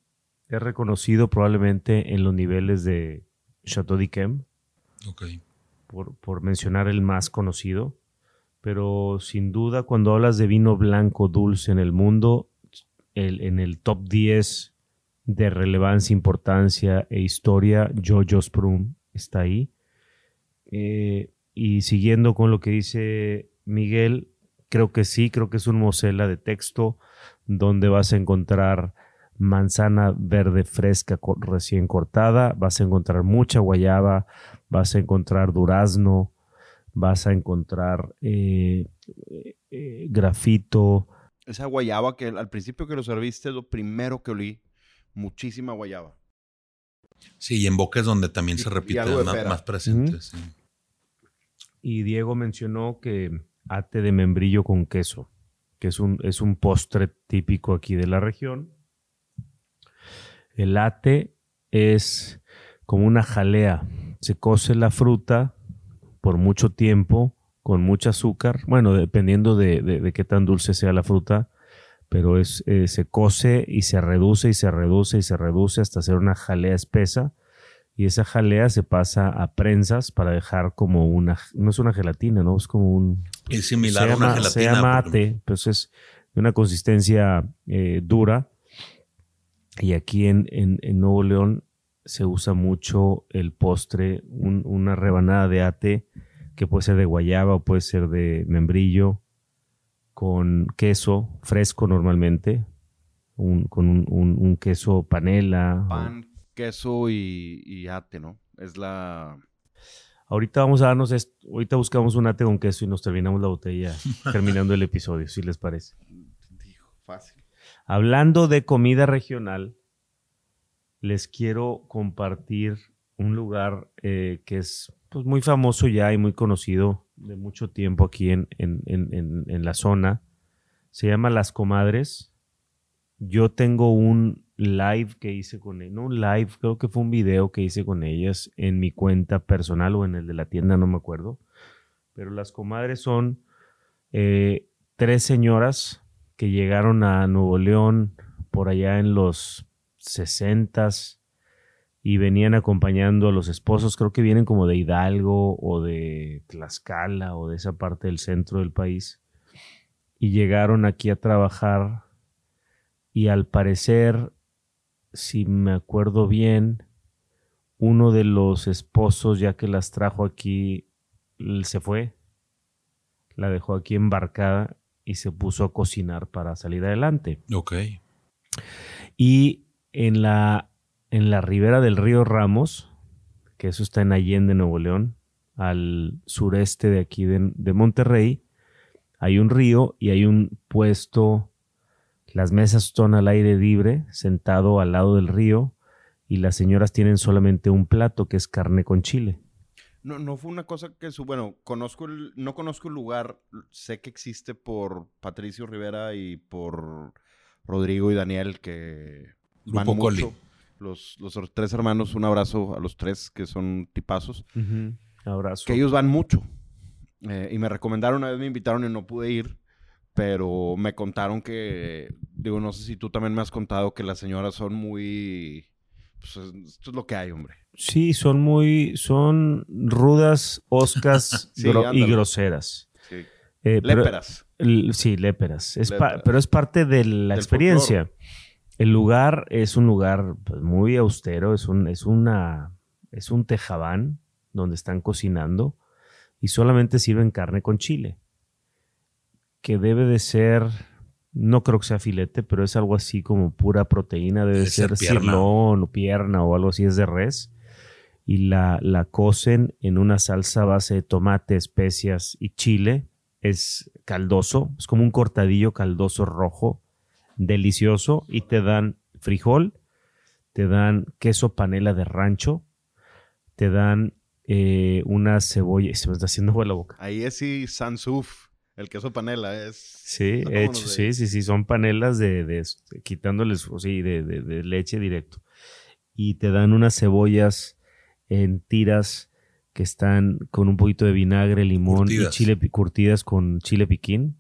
es reconocido probablemente en los niveles de Chateau d'Yquem, Ok. por, por mencionar el más conocido. Pero sin duda, cuando hablas de vino blanco dulce en el mundo, el- en el top 10 de relevancia, importancia e historia, Jojo Sprum está ahí. Eh, y siguiendo con lo que dice Miguel, creo que sí, creo que es un Mosela de texto donde vas a encontrar manzana verde fresca co- recién cortada, vas a encontrar mucha guayaba, vas a encontrar durazno, vas a encontrar eh, eh, grafito. Esa guayaba que al principio que lo serviste es lo primero que olí. Muchísima guayaba. Sí, y en boca es donde también Y- se repite más, más presente. Ujú. sí. Y Diego mencionó que ate de membrillo con queso, que es un, es un postre típico aquí de la región. El ate es como una jalea. Se cose la fruta por mucho tiempo con mucho azúcar. Bueno, dependiendo de, de- qué tan dulce sea la fruta. Pero es, eh, se cose y se reduce y se reduce y se reduce hasta hacer una jalea espesa. Y esa jalea se pasa a prensas para dejar como una... No es una gelatina, ¿no? Es como un... Es similar se a una llama- gelatina. Se llama ate, pues es de una consistencia eh, dura. Y aquí en, en- en Nuevo León se usa mucho el postre, un- una rebanada de ate que puede ser de guayaba o puede ser de membrillo, con queso fresco normalmente, un- con un, un- un queso panela. o- Pan, queso y, y ate, ¿no? Es la... Ahorita vamos a darnos esto. Ahorita buscamos un ate con queso y nos terminamos la botella terminando el episodio, si les parece. Fácil. Hablando de comida regional, les quiero compartir un lugar eh, que es pues, muy famoso ya y muy conocido de mucho tiempo aquí en- en- en- en la zona. Se llama Las Comadres. Yo tengo un live que hice con ellas, no un live, creo que fue un video que hice con ellas en mi cuenta personal o en el de la tienda, no me acuerdo. Pero Las Comadres son eh, tres señoras que llegaron a Nuevo León por allá en los 60s y venían acompañando a los esposos, creo que vienen como de Hidalgo o de Tlaxcala o de esa parte del centro del país y llegaron aquí a trabajar y al parecer, si me acuerdo bien, uno de los esposos ya que las trajo aquí se fue, la dejó aquí embarcada y se puso a cocinar para salir adelante. Ok. Y en la, en la ribera del río Ramos, que eso está en Allende, Nuevo León, al sureste de aquí de, de Monterrey, hay un río y hay un puesto, las mesas son al aire libre, sentado al lado del río, y las señoras tienen solamente un plato que es carne con chile. No, no fue una cosa que su, bueno, conozco el, no conozco el lugar, sé que existe por Patricio Rivera y por Rodrigo y Daniel que van mucho. Los, los tres hermanos, un abrazo a los tres que son tipazos, Abrazo. que ellos van mucho. Eh, y me recomendaron, una vez me invitaron y no pude ir, pero me contaron que, digo, no sé si tú también me has contado que las señoras son muy, pues esto es lo que hay, hombre. Sí, son muy, son rudas, oscas Sí, gro- y groseras. Sí. Eh, Léperas. Sí, léperas. Es Léperas. pero es parte de la Del experiencia. El lugar es un lugar pues, muy austero, es un, es una, es un tejabán donde están cocinando y solamente sirven carne con chile. Que debe de ser, no creo que sea filete, pero es algo así como pura proteína, debe Debe ser, cirlón o pierna o algo así, es de res. Y la, la cocen en una salsa a base de tomate, especias y chile. Es caldoso, es como un cortadillo caldoso rojo, delicioso, y te dan frijol, te dan queso panela de rancho, te dan eh, una cebolla, se me está haciendo agua la boca. Ahí es sí Sansuf, el queso panela es... Sí, hecho, de sí, sí, sí, son panelas de, de- quitándoles, o sí, de, de- de leche directo. Y te dan unas cebollas en tiras que están con un poquito de vinagre, limón y chile curtidas con chile piquín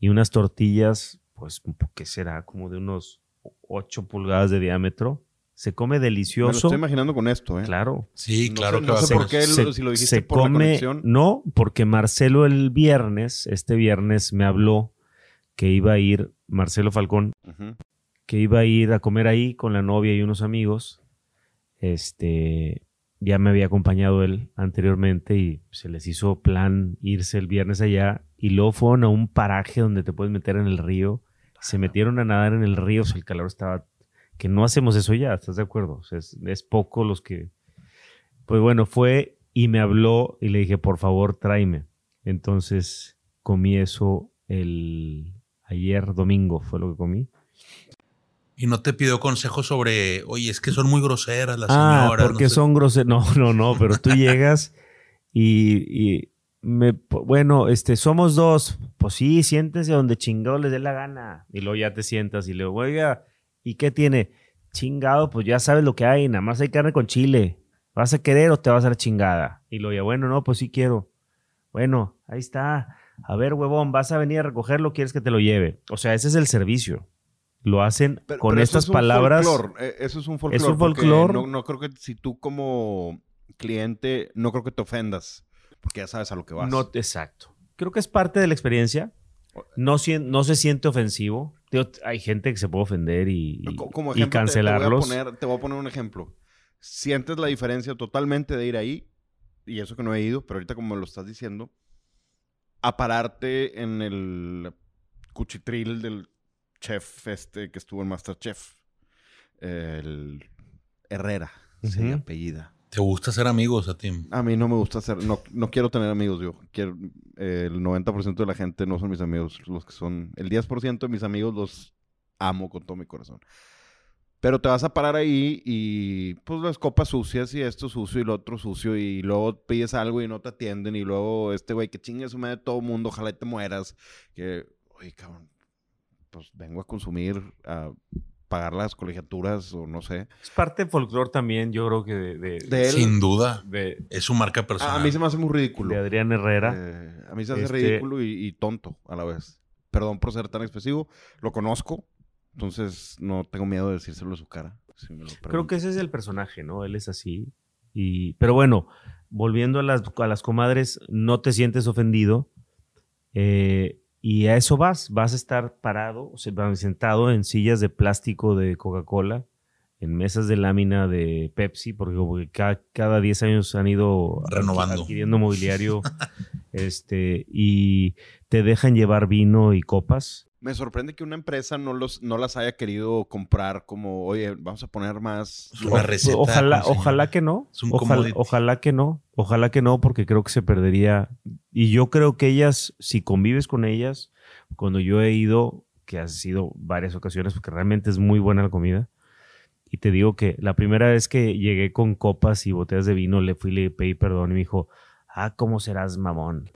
y unas tortillas, pues, ¿qué será? Como de unos 8 pulgadas de diámetro. Se come Me lo delicioso. estoy imaginando con esto, ¿eh? Claro. Sí, No claro sé- que no va a sé ser. por qué lo- si lo dijiste por la conexión. No, porque Marcelo el viernes, este viernes, me habló que iba a ir, Marcelo Falcón, que iba a ir a comer ahí con la novia y unos amigos. Este, ya me había acompañado él anteriormente y se les hizo plan irse el viernes allá y luego fueron a un paraje donde te puedes meter en el río. Se metieron a nadar en el río, o sea, el calor estaba... Que no hacemos eso ya, ¿estás de acuerdo? O sea, es, es poco los que... Pues bueno, fue y me habló y le dije, por favor, tráeme. Entonces comí eso el ayer domingo, fue lo que comí. Y no te pidió consejos sobre, oye, es que son muy groseras las Ah, señoras. porque no sé". son groseros. No, no, no, pero tú llegas y, y me, bueno, este, somos dos. Pues sí, siéntese donde chingado les dé la gana. Y luego ya te sientas y le digo, oiga, ¿y qué tiene? Chingado, pues ya sabes lo que hay, nada más hay carne con chile. ¿Vas a querer o te vas a la chingada? Y luego ya, bueno, no, pues sí quiero. Bueno, ahí está. A ver, huevón, ¿vas a venir a recogerlo o quieres que te lo lleve? O sea, ese es el servicio. Lo hacen Pero- con pero eso estas es un palabras. folclor, eh, Eso es un folclore. un porque folclor. No, no creo que si tú como cliente, no creo que te ofendas. Porque ya sabes a lo que vas. No, exacto. Creo que es parte de la experiencia. No se siente ofensivo. Digo, hay gente que se puede ofender y, Como ejemplo, cancelarlos. Te, voy a poner, te voy a poner un ejemplo. Sientes la diferencia totalmente de ir ahí, y eso que no he ido, pero ahorita como me lo estás diciendo, a pararte en el cuchitril del chef este que estuvo en Masterchef. El Herrera, se Ujú. apellida. ¿Te gusta ser amigos a ti? A mí no me gusta hacer, no, no quiero tener amigos, yo quiero, eh, el 90% de la gente no son mis amigos, los que son, el 10% de mis amigos los amo con todo mi corazón. Pero te vas a parar ahí y pues las copas sucias y esto sucio y lo otro sucio y luego pides algo y no te atienden y luego este güey que chingue su madre todo el mundo, ojalá y te mueras. Que, oye, cabrón, pues vengo a consumir, a pagar las colegiaturas o no sé. Es parte del folclore también, yo creo que de, de, De él, Sin duda. de- Es su marca personal. a mí se me hace muy ridículo. de Adrián Herrera. Eh, a mí se hace Este- ridículo y, y tonto a la vez. Perdón por ser tan expresivo. Lo conozco, entonces no tengo miedo de decírselo a su cara. si me lo Creo que ese es el personaje, ¿no? Él es así. Y, pero bueno, volviendo a las, a las comadres, no te sientes ofendido. eh, y a eso vas. Vas a estar parado, o sea, sentado en sillas de plástico de Coca-Cola, en mesas de lámina de Pepsi, porque como que ca- cada 10 años han ido Renovando. adquiriendo mobiliario. este, y te dejan llevar vino y copas. Me sorprende que una empresa no, los, no las haya querido comprar como, oye, vamos a poner más... Una receta. Ojalá, ojalá que no. Es un Ojalá, ojalá que no. Ojalá que no, porque creo que se perdería. Y yo creo que ellas, si convives con ellas, cuando yo he ido, que ha sido varias ocasiones, porque realmente es muy buena la comida. Y te digo que la primera vez que llegué con copas y botellas de vino, le fui y le pedí perdón y me dijo, ah, ¿cómo serás mamón?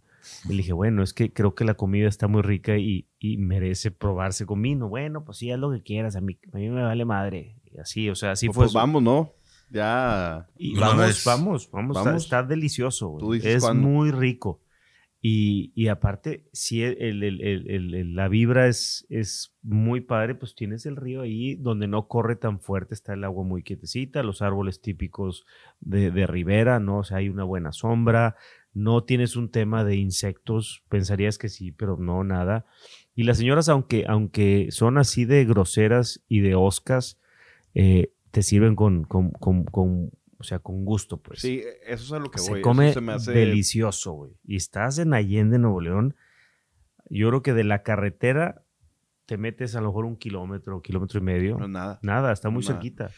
Y le dije, bueno, es que creo que la comida está muy rica y, y merece probarse con vino. Bueno, pues sí, haz lo que quieras, a mí, a mí me vale madre. Y así, o sea, así Pues, fue. pues vamos, ¿no? Ya... y vamos, vez. vamos, vamos, Vamos. Está, está delicioso. güey. Tú dices es cuándo. muy rico. Y, y aparte, si el- el- el- el- el- el- la vibra es, es muy padre, pues tienes el río ahí donde no corre tan fuerte, está el agua muy quietecita, los árboles típicos de, de ribera, ¿no? O sea, hay una buena sombra, no tienes un tema de insectos, pensarías que sí, pero no, nada. Y las señoras, aunque, aunque son así de groseras y de oscas, eh, te sirven con, con, con- con- o sea, con gusto, pues. Sí, eso es a lo que se voy. come eso se me hace... delicioso, güey. Y estás en Allende, Nuevo León. Yo creo que de la carretera te metes a lo mejor un kilómetro, kilómetro y medio. No nada. Nada, está muy Nada. cerquita.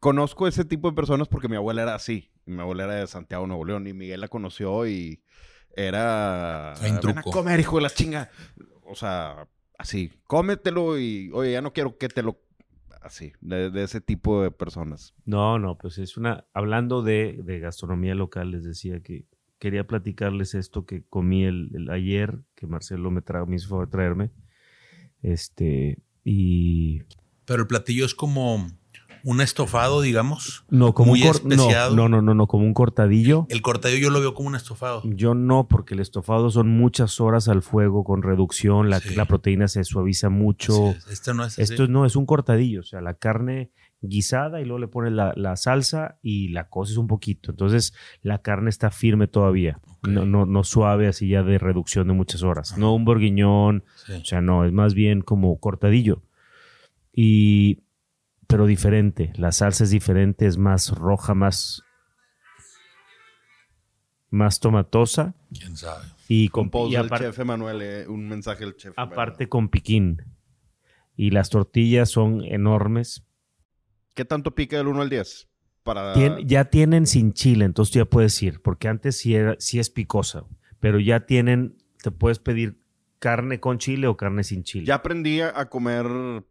Conozco ese tipo de personas porque mi abuela era así. Mi abuela era de Santiago, Nuevo León. Y Miguel la conoció y era... "Ven a truco". comer, hijo de la chinga. O sea, así. Cómetelo y... Oye, ya no quiero que te lo... Así. De, de ese tipo de personas. No, no, pues es una. Hablando de, de gastronomía local, les decía que quería platicarles esto que comí el, el ayer, que Marcelo me, trajo, me hizo favor de traerme. Este. Y. Pero el platillo es como un estofado, digamos. No, como Muy un especiado. no, no, no, no, como un cortadillo. El cortadillo yo lo veo como un estofado. Yo no, porque el estofado son muchas horas al fuego con reducción, la, Sí. la proteína se suaviza mucho. Es. Este no es así. Esto no es un cortadillo, o sea, la carne guisada y luego le pones la, la salsa y la coces un poquito. Entonces la carne está firme todavía, no, no, no suave así ya de reducción de muchas horas. Ajá. No un borguiñón, Sí. o sea, no, es más bien como cortadillo. Y, pero diferente, la salsa es diferente, es más roja, más, más tomatosa ¿Quién sabe? y con, y del aparte- chef Emanuel. eh, un mensaje del chef. aparte con piquín. Y las tortillas son enormes. ¿Qué tanto pica del 1 al 10? Para... Tien- ya tienen sin chile, entonces tú ya puedes ir, porque antes sí, era, sí es picosa, pero ya tienen, te puedes pedir carne con chile o carne sin chile. Ya aprendí a comer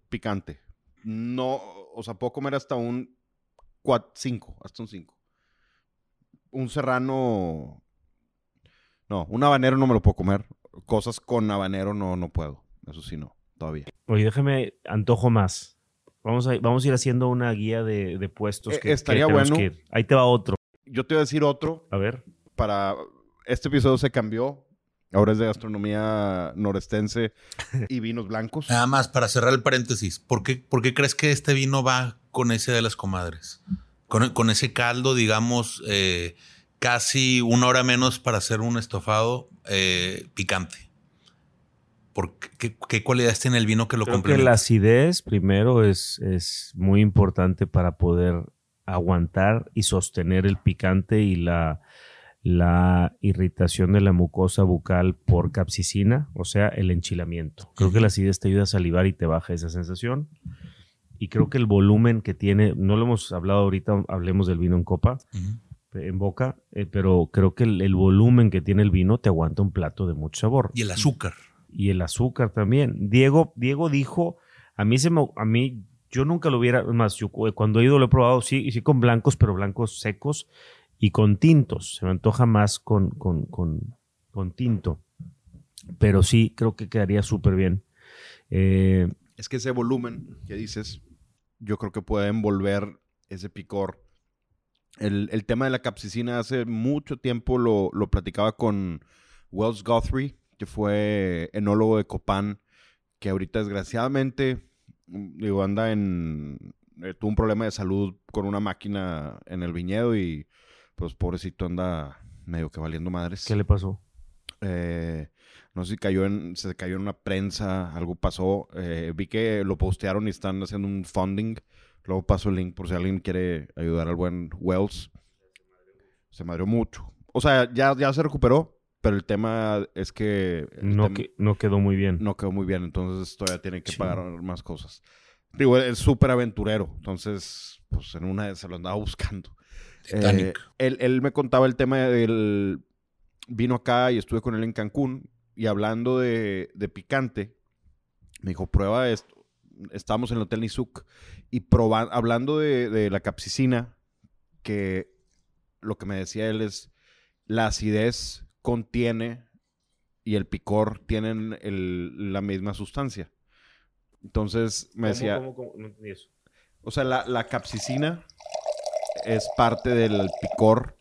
picante. No, o sea, puedo comer hasta un 5, hasta un 5. Un serrano... No, un habanero no me lo puedo comer. Cosas con habanero no, no puedo. Eso sí, no, todavía. Oye, déjame, antojo más. Vamos a, vamos a ir haciendo una guía de, de puestos. Eh, que, estaría que bueno. que. Ahí te va otro. Yo te voy a decir otro A ver. para... Este episodio se cambió. Ahora es de gastronomía norestense y vinos blancos. Nada más para cerrar el paréntesis. ¿Por qué, por qué crees que este vino va con ese de las comadres? Con, con ese caldo, digamos, eh, casi una hora menos para hacer un estofado eh, picante. ¿Por qué, qué- qué cualidades tiene el vino que lo Creo que la acidez primero es, es muy importante para poder aguantar y sostener el picante y la, la irritación de la mucosa bucal por capsicina, o sea, el enchilamiento. Creo que la acidez te ayuda a salivar y te baja esa sensación. Y creo que el volumen que tiene, no lo hemos hablado ahorita, hablemos del vino en copa, en boca, eh, pero creo que el, el volumen que tiene el vino te aguanta un plato de mucho sabor Y el azúcar. y el azúcar también. Diego, Diego dijo A mí se me, a mí, yo nunca lo hubiera, más, yo cu- cuando he ido lo he probado, sí, y sí con blancos, pero blancos secos y con tintos. Se me antoja más con, con, con, con tinto. Pero sí, creo que quedaría súper bien. Eh, Es que ese volumen que dices, yo creo que puede envolver ese picor. El, el tema de la capsicina hace mucho tiempo lo, lo platicaba con Wells Guthrie, que fue enólogo de Copán, que ahorita desgraciadamente, mm, digo, anda en... eh, tuvo un problema de salud con una máquina en el viñedo y pues pobrecito anda medio que valiendo madres. ¿Qué le pasó? Eh, no sé si cayó en, se cayó en una prensa, algo pasó. Eh, vi que lo postearon y están haciendo un funding. Luego paso el link por si alguien quiere ayudar al buen Wells. Se madrió mucho. O sea, ya, ya se recuperó, pero el tema es que No, tema que, no quedó muy bien. no quedó muy bien, entonces todavía tiene que Sí. pagar más cosas. Digo, es súper aventurero, entonces, pues en una se lo andaba buscando. Titanic. Eh, él, él me contaba el tema del... Vino acá y estuve con él en Cancún y hablando de, de picante, me dijo, prueba esto. Estábamos en el Hotel Nizuc y proba- hablando de, de la capsicina, que lo que me decía él es, la acidez contiene y el picor tienen el- la misma sustancia. Entonces me decía... ¿Cómo, cómo? No entendí eso. O sea, la, la capsicina es parte del picor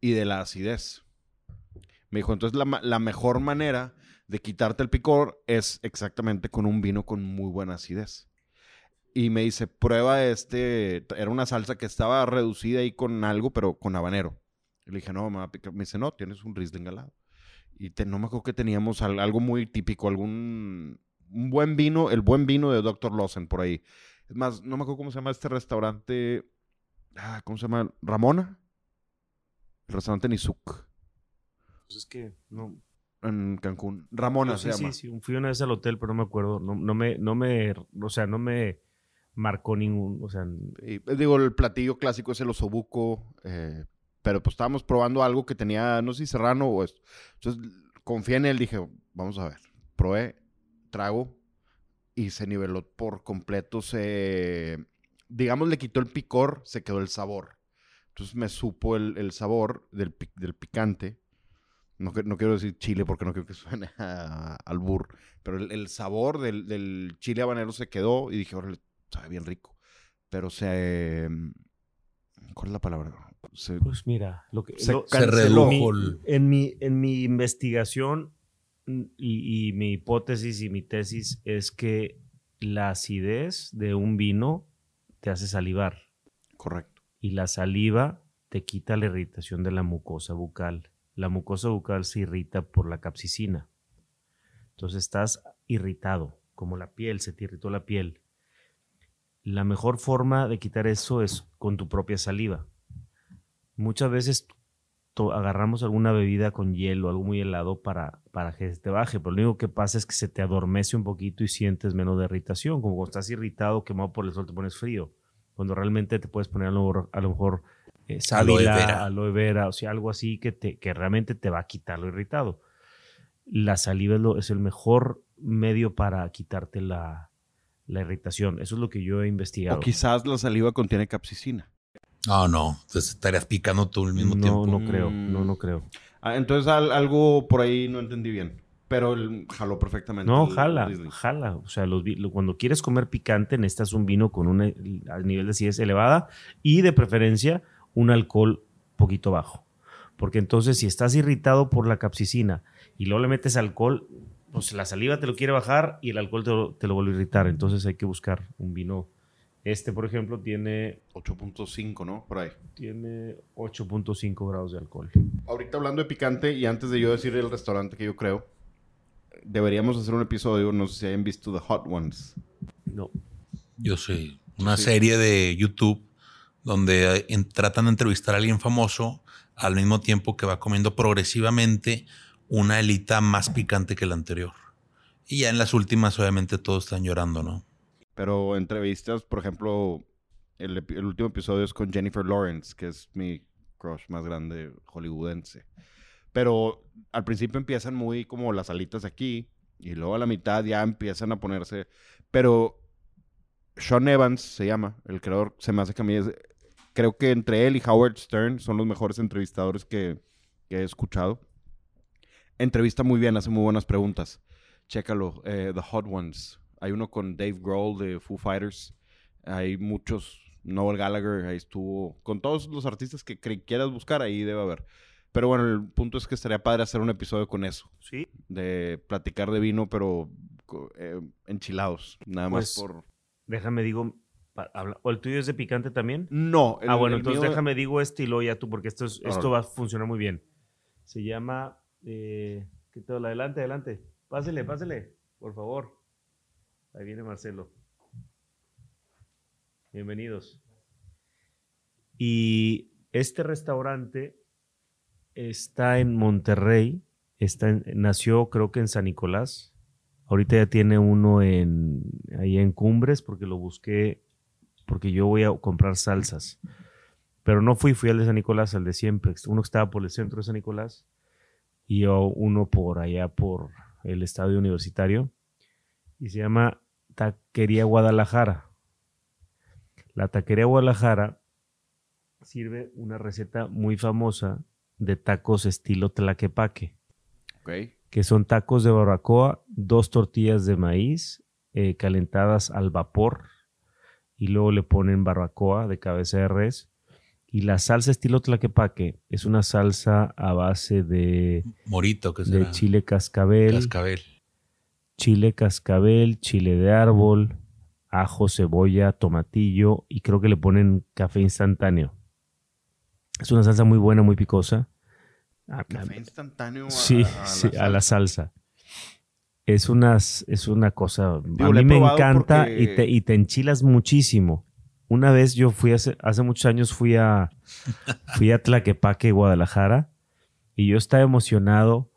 y de la acidez. Me dijo, entonces la, mejor manera de quitarte el picor es exactamente con un vino con muy buena acidez. Y me dice, prueba este, era una salsa que estaba reducida ahí con algo, pero con habanero. Y le dije, no, me va a picar. Me dice, no, tienes un Riesling al lado. Y no me acuerdo que teníamos al- algo muy típico, algún buen vino, el buen vino de Dr. Lawson por ahí. Es más, no me acuerdo cómo se llama este restaurante. Ah, ¿Cómo se llama? ¿Ramona? El restaurante Nizuc Pues es que no. en Cancún. Ramona sí, se llama. sí, sí. Fui una vez al hotel, pero no me acuerdo. No, no me, no me, o sea, no me marcó ningún, o sea, Y, eh, digo, el platillo clásico es el osobuco. eh, pero pues estábamos probando algo que tenía, no sé si serrano o esto. Entonces, confié en él, dije, vamos a ver. Probé, trago y se niveló por completo. Se, digamos, le quitó el picor, se quedó el sabor. Entonces me supo el, el sabor del, del picante. No, que- no quiero decir chile porque no quiero que suene a albur. Pero el, el sabor del, del chile habanero se quedó y dije, órale, sabe bien rico. Pero se... ¿Cuál es la palabra? Se, pues mira, lo que Se lo- Se redujo el... en mi, en mi investigación mm, y, y mi hipótesis y mi tesis es que la acidez de un vino te hace salivar correcto. y la saliva te quita la irritación de la mucosa bucal. La mucosa bucal se irrita por la capsicina. Entonces estás irritado, como la piel, se te irritó la piel. La mejor forma de quitar eso es con tu propia saliva. Muchas veces agarramos alguna bebida con hielo, algo muy helado para, para que se te baje, pero lo único que pasa es que se te adormece un poquito y sientes menos de irritación, como cuando estás irritado, quemado por el sol, te pones frío, cuando realmente te puedes poner a lo, mejor- a lo mejor eh, sábila, Aloe vera. aloe vera, o sea, algo así que, te, que realmente te va a quitar lo irritado. La saliva es, lo- es el mejor medio para quitarte la, la irritación. Eso es lo que yo he investigado. O quizás la saliva contiene capsicina. No, no. Entonces estarías picando tú al mismo no, tiempo. no creo, Mm. no, no creo. Ah, entonces al- algo por ahí no entendí bien. Pero él jaló perfectamente. No, el jala, jala. O sea, los cuando quieres comer picante, necesitas un vino con un nivel de acidez elevada y de preferencia un alcohol poquito bajo. Porque entonces, si estás irritado por la capsicina y luego le metes alcohol, pues la saliva te lo quiere bajar y el alcohol te lo, te lo vuelve a irritar. Entonces hay que buscar un vino. Este, por ejemplo, tiene, 8.5, ¿no? Por ahí. tiene 8.5 grados de alcohol. Ahorita hablando de picante y antes de yo decir el restaurante que yo creo, deberíamos hacer un episodio, no sé si hayan visto The Hot Ones. No. Yo sé. Una Sí. serie de YouTube donde eh, en- tratan de entrevistar a alguien famoso al mismo tiempo que va comiendo progresivamente una elita más picante que la anterior. Y ya en las últimas, obviamente, todos están llorando, ¿no? Pero entrevistas, por ejemplo, el, último episodio es con Jennifer Lawrence, que es mi crush más grande hollywoodense. Pero al principio empiezan muy como las alitas aquí y luego a la mitad ya empiezan a ponerse... Pero Sean Evans se llama, el creador, se me hace que a mí creo que entre él y Howard Stern son los mejores entrevistadores que, que he escuchado. Entrevista muy bien, hace muy buenas preguntas. Chécalo, eh, The Hot Ones. Hay uno con Dave Grohl de Foo Fighters. Hay muchos, Noel Gallagher, ahí estuvo. Con todos los artistas que quieras buscar, ahí debe haber. Pero bueno, el punto es que estaría padre hacer un episodio con eso. Sí. De platicar de vino, pero eh, enchilados. Nada más Pues, por... Déjame digo, ¿o el tuyo es de picante también? No. el- ah, bueno, entonces mío- déjame digo este y luego ya tú, porque esto, es- esto va a funcionar muy bien. Se llama, eh, ¿qué tal? Adelante, adelante. Pásele, pásele, por favor. Ahí viene Marcelo. Bienvenidos. Y este restaurante está en Monterrey, está nació creo que en San Nicolás. Ahorita ya tiene uno en ahí en Cumbres porque lo busqué porque yo voy a comprar salsas. Pero no fui, fui al de San Nicolás, al de siempre. Uno que estaba por el centro de San Nicolás y uno por allá por el estadio universitario. Y se llama Taquería Guadalajara. La Taquería Guadalajara sirve una receta muy famosa de tacos estilo tlaquepaque Ok. que son tacos de barbacoa, dos tortillas de maíz eh, calentadas al vapor y luego le ponen barbacoa de cabeza de res. Y la salsa estilo tlaquepaque es una salsa a base de, Morito, que de chile cascabel, Cascabel. Chile cascabel, chile de árbol, ajo, cebolla, tomatillo y creo que le ponen café instantáneo. Es una salsa muy buena, muy picosa. Ah, Café instantáneo a, Sí, a- a sí, la a la salsa. salsa. Es una, es una cosa. Digo, a mí me encanta porque- y, te, y te enchilas muchísimo. Una vez yo fui hace, hace muchos años fui a fui a Tlaquepaque, Guadalajara, y yo estaba emocionado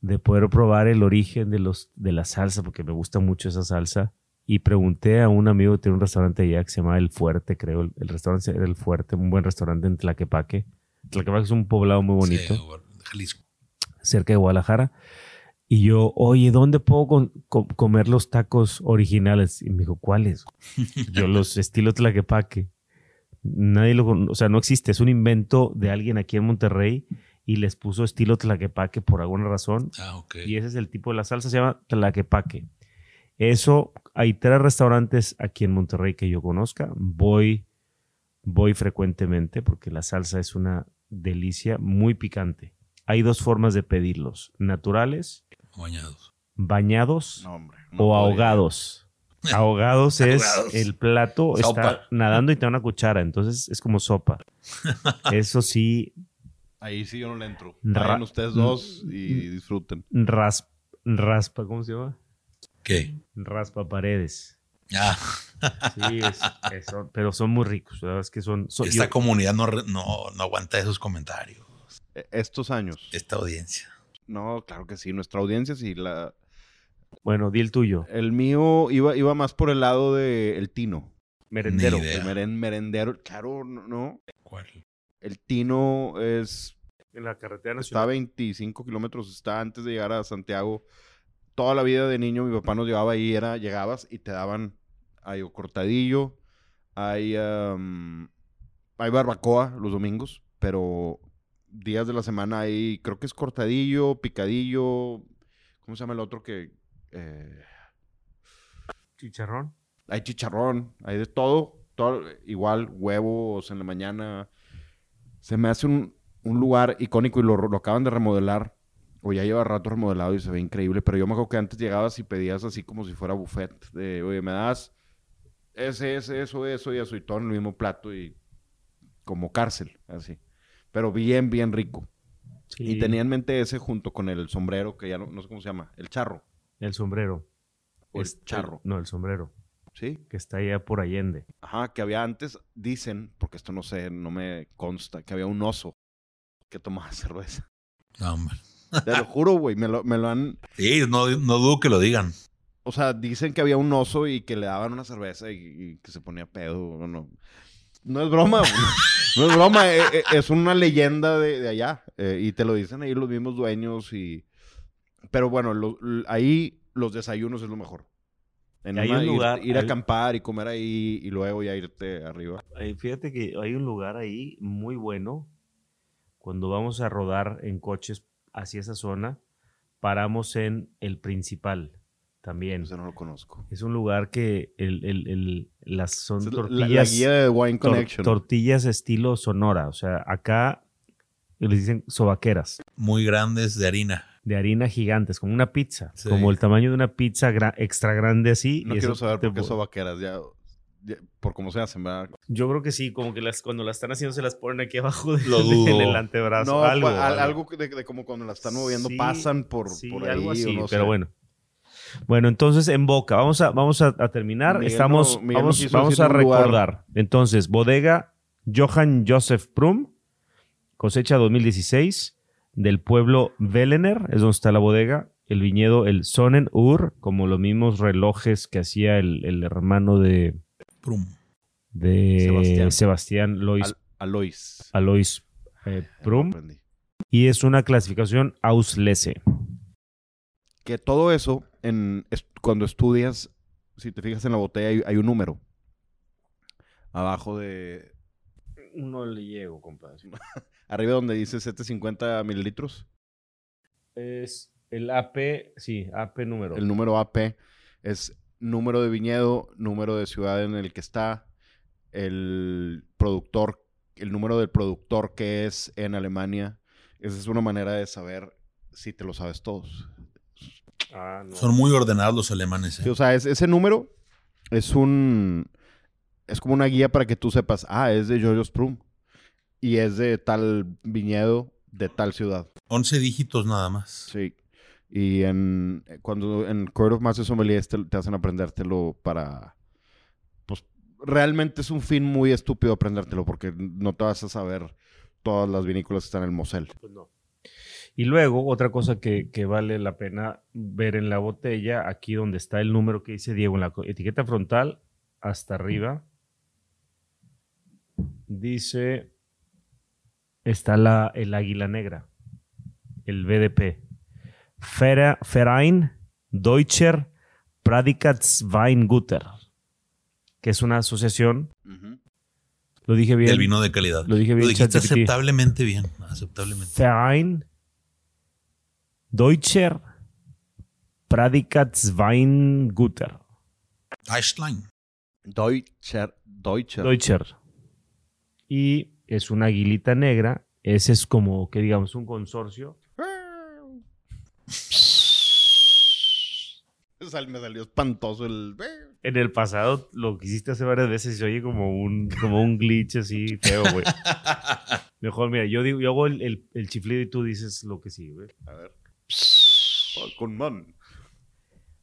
de poder probar el origen de los de la salsa, porque me gusta mucho esa salsa. Y pregunté a un amigo que tiene un restaurante allá que se llama El Fuerte, creo. El, el restaurante era El Fuerte, un buen restaurante en Tlaquepaque. Tlaquepaque es un poblado muy bonito Sí, Jalisco. cerca de Guadalajara. Y yo, oye, ¿dónde puedo con- comer los tacos originales? Y me dijo, ¿cuáles? yo, los estilo tlaquepaque. Nadie lo o sea, no existe. Es un invento de alguien aquí en Monterrey y les puso estilo tlaquepaque por alguna razón. Ah, ok. Y ese es el tipo de la salsa, se llama tlaquepaque. Eso, hay tres restaurantes aquí en Monterrey que yo conozca. Voy, voy frecuentemente porque la salsa es una delicia muy picante. Hay dos formas de pedirlos, naturales, Bañados. bañados No, hombre. no o podría. ahogados. Ahogados es Ahogados. el plato Sopa. está nadando y te da una cuchara, entonces es como sopa. Eso sí, Ahí sí yo no le entro. Vayan ustedes dos y disfruten. ras- raspa, ¿cómo se llama? ¿Qué? Raspa paredes. Ah, Sí, es- es- son- pero son muy ricos. La verdad es que son. son- esta yo- comunidad no, no, no aguanta esos comentarios. E- Estos años. Esta audiencia. No, claro que sí. Nuestra audiencia sí. La... bueno, di el tuyo. El mío iba, iba más por el lado de el tino. Merendero. Ni idea. El meren- merendero. Claro, no, no. ¿Cuál? El tino es En la carretera Está a 25 kilómetros, está antes de llegar a Santiago. Toda la vida de niño mi papá nos llevaba ahí, era, llegabas y te daban, hay o cortadillo, hay, am, hay barbacoa los domingos, pero días de la semana hay, creo que es cortadillo, picadillo, ¿cómo se llama el otro que? eh, Chicharrón. hay chicharrón, hay de todo, todo igual, huevos en la mañana. Se me hace un, un lugar icónico y lo, lo acaban de remodelar. O ya lleva rato remodelado y se ve increíble. Pero yo me acuerdo que antes llegabas y pedías así como si fuera buffet. De, oye, me das ese, ese, eso, eso y eso. Y todo en el mismo plato y como cárcel, así. Pero bien, bien rico. Sí. Y tenía en mente ese junto con el sombrero, que ya no, no sé cómo se llama. El charro. El sombrero. O el Es- charro. No, el sombrero. ¿Sí? Que está allá por Allende. Ajá, que había antes, dicen, porque esto no sé, no me consta, que había un oso que tomaba cerveza. No, hombre. Te lo juro, güey, me lo, me lo han... Sí, no, no dudo que lo digan. O sea, dicen que había un oso y que le daban una cerveza y, y que se ponía pedo. No, no es broma, güey. No es broma, eh, eh, es una leyenda de, de allá. eh, y te lo dicen ahí los mismos dueños y... Pero bueno, lo- ahí los desayunos es lo mejor. En Hay un ir- lugar- ir, a hay- acampar y comer ahí y luego ya irte arriba. Fíjate que hay un lugar ahí muy bueno. Cuando vamos a rodar en coches hacia esa zona, paramos en el principal también. Eso no lo conozco. Es un lugar que el, el- el- las son es tortillas, La, guía de Wine tor- Connection. tortillas estilo Sonora. O sea, acá les dicen sobaqueras Muy grandes de harina. De harina gigantes, como una pizza, Sí. como el tamaño de una pizza gra- extra grande así. no y quiero saber por qué son vaqueras. Ya, ya- por cómo se hacen, ¿verdad? Yo creo que sí, como que las, cuando las están haciendo se las ponen aquí abajo del, el antebrazo. No, algo, algo. algo de, de como cuando la están moviendo Sí, pasan por, Sí, por ahí. algo así, no pero sé. bueno. Bueno, entonces en Boca, vamos a, vamos a, a terminar. Miguel Estamos, no- vamos, vamos a lugar. recordar. Entonces, bodega Johann Joseph Prum, cosecha 2016, del pueblo Velener, es donde está la bodega. El viñedo, el Sonnenur, como los mismos relojes que hacía el, el hermano de, Prum. de Sebastián. Sebastián, Lois, Al- Alois. Alois eh, Prum. Y es una clasificación Auslese. Que todo eso, en, es- cuando estudias, si te fijas en la botella, hay, hay un número. Abajo de. No le llego, compadre. Arriba donde dice 750 mililitros. Es el AP, sí, AP número. El número AP es número de viñedo, número de ciudad en el que está, el productor, el número del productor que es en Alemania. Esa es una manera de saber si te lo sabes todos. Ah, no. Son muy ordenados los alemanes. ¿eh? Sí, o sea, es- ese número es un. Es como una guía para que tú sepas, ah, es de Jojo's Prum. Y es de tal viñedo, de tal ciudad. 11 dígitos nada más. Sí. Y en cuando en Court of Masters Sommeliers te, te hacen aprendértelo para. Pues realmente es un fin muy estúpido aprendértelo porque no te vas a saber todas las vinícolas que están en el Mosel. Pues no. Y luego, otra cosa que, que vale la pena ver en la botella, aquí donde está el número que dice Diego, en la etiqueta frontal, hasta arriba, dice, está la, el águila negra, el BDP. Vera- Verein Deutscher Pradikatsweinguter, que es una asociación, lo dije bien. El vino de calidad. Lo dije bien, dijiste aceptablemente bien. Aceptablemente. Verein Deutscher Pradikatsweinguter. Eichlein. Deutscher. Deutscher. Deutscher. Y es una aguilita negra. Ese es como que digamos un consorcio. Me salió espantoso el. En el pasado lo quisiste hacer varias veces y se oye como un, como un glitch así feo, güey. Mejor, mira, yo digo, yo hago el, el- el chiflido y tú dices lo que sí, güey. A ver. Con man.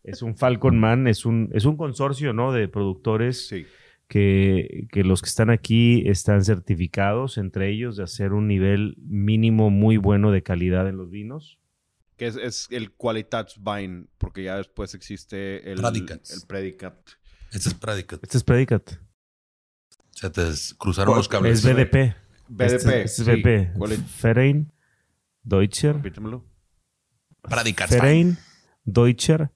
Es un Falcon Man, es un, es un consorcio, ¿no? De productores Sí. Que, que los que están aquí están certificados entre ellos de hacer un nivel mínimo muy bueno de calidad en los vinos. Que es, es el Qualitätswein, porque ya después existe el. Predicats. El Predicat. Este es Predicat. Este es Predicat. Se te des- cruzaron ¿Cuál- los cables. Es BDP. BDP. Este, este es sí. BP. Quali- Verein Deutscher. Repítemelo. Predicat. Verein Deutscher.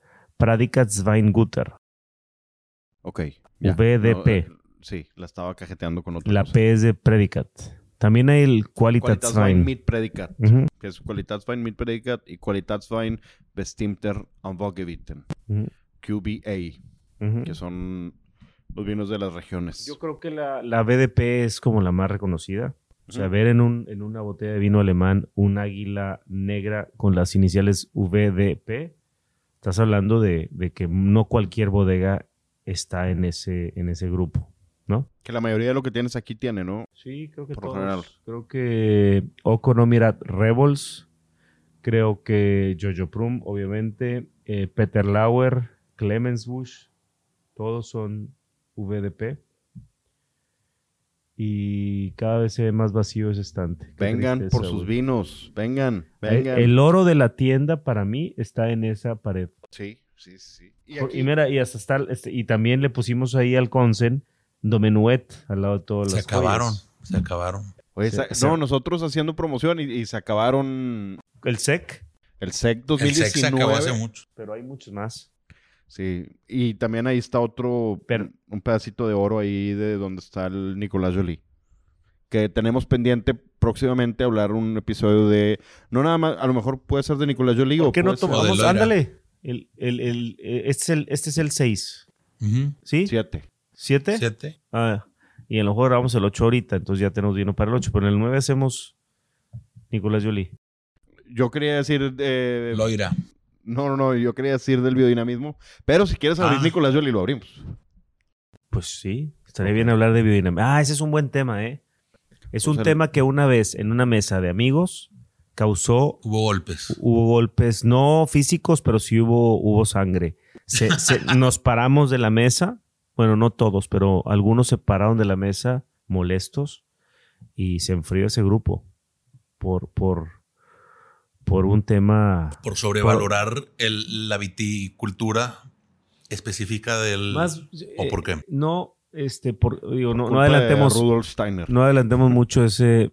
Ok. VDP. No, eh, sí, la estaba cajeteando con otra La cosa. P es de Predicat. También hay el Qualitätswein Qualitätswein. mit Predicat. Ujú, Que es Qualitätswein mit Predicat y Qualitätswein bestimmter Anbaugebieten. ujú, QBA. ujú. Que son los vinos de las regiones. Yo creo que la, la BDP es como la más reconocida. O sea, ver en, un, en una botella de vino alemán un águila negra con las iniciales VDP, estás hablando de, de que no cualquier bodega está en ese, en ese grupo, ¿no? Que la mayoría de lo que tienes aquí tiene, ¿no? Sí, creo que Por todos. general. Creo que Okonomirat Rebels, creo que Jojo Prum, obviamente, eh, Peter Lauer, Clemens Bush, todos son VDP. Y cada vez se ve más vacío ese estante. Qué Vengan tristeza, por sus güey. vinos. Vengan, El, vengan. el oro de la tienda para mí está en esa pared. Sí, sí, sí. Y Por- aquí, Y mira, y hasta está, este, y también le pusimos ahí al Consen Domenuet al lado de todas Se las acabaron. joyas. Se acabaron. Oye, Sí, sa- o sea- no, nosotros haciendo promoción y, y se acabaron El SEC, el SEC El 2019. sex se acabó hace mucho. pero hay muchos más. Sí, y también ahí está otro, Pero- un pedacito de oro ahí de donde está el Nicolás Jolie. Que tenemos pendiente próximamente hablar un episodio de, no nada más, a lo mejor puede ser de Nicolás Jolie o ¿Por qué no tomamos? Ándale. El, el, el, eh, este, es el, este es el 6. Ujú. ¿Sí? siete. ¿Siete? Siete. Ah, y a lo mejor grabamos el 8 ahorita, entonces ya tenemos vino para el 8. Pero en el 9 hacemos Nicolás Jolie. Yo quería decir, eh, Loira. no, no, no, yo quería decir del biodinamismo, pero si quieres abrir Ah. Nicolás Jolie lo abrimos. Pues sí, estaría bien hablar de biodinámica. Ah, ese es un buen tema, ¿eh? Es un Pues el- tema que una vez en una mesa de amigos causó, Hubo golpes. hubo golpes, no físicos, pero sí hubo, hubo sangre. Se- se- nos paramos de la mesa, bueno, no todos, pero algunos se pararon de la mesa molestos y se enfrió ese grupo por, por, por un tema Por sobrevalorar el, la viticultura específica del... más... ¿O eh, por qué? No, este, por, digo, no, no adelantemos... Rudolf Steiner. No adelantemos mucho ese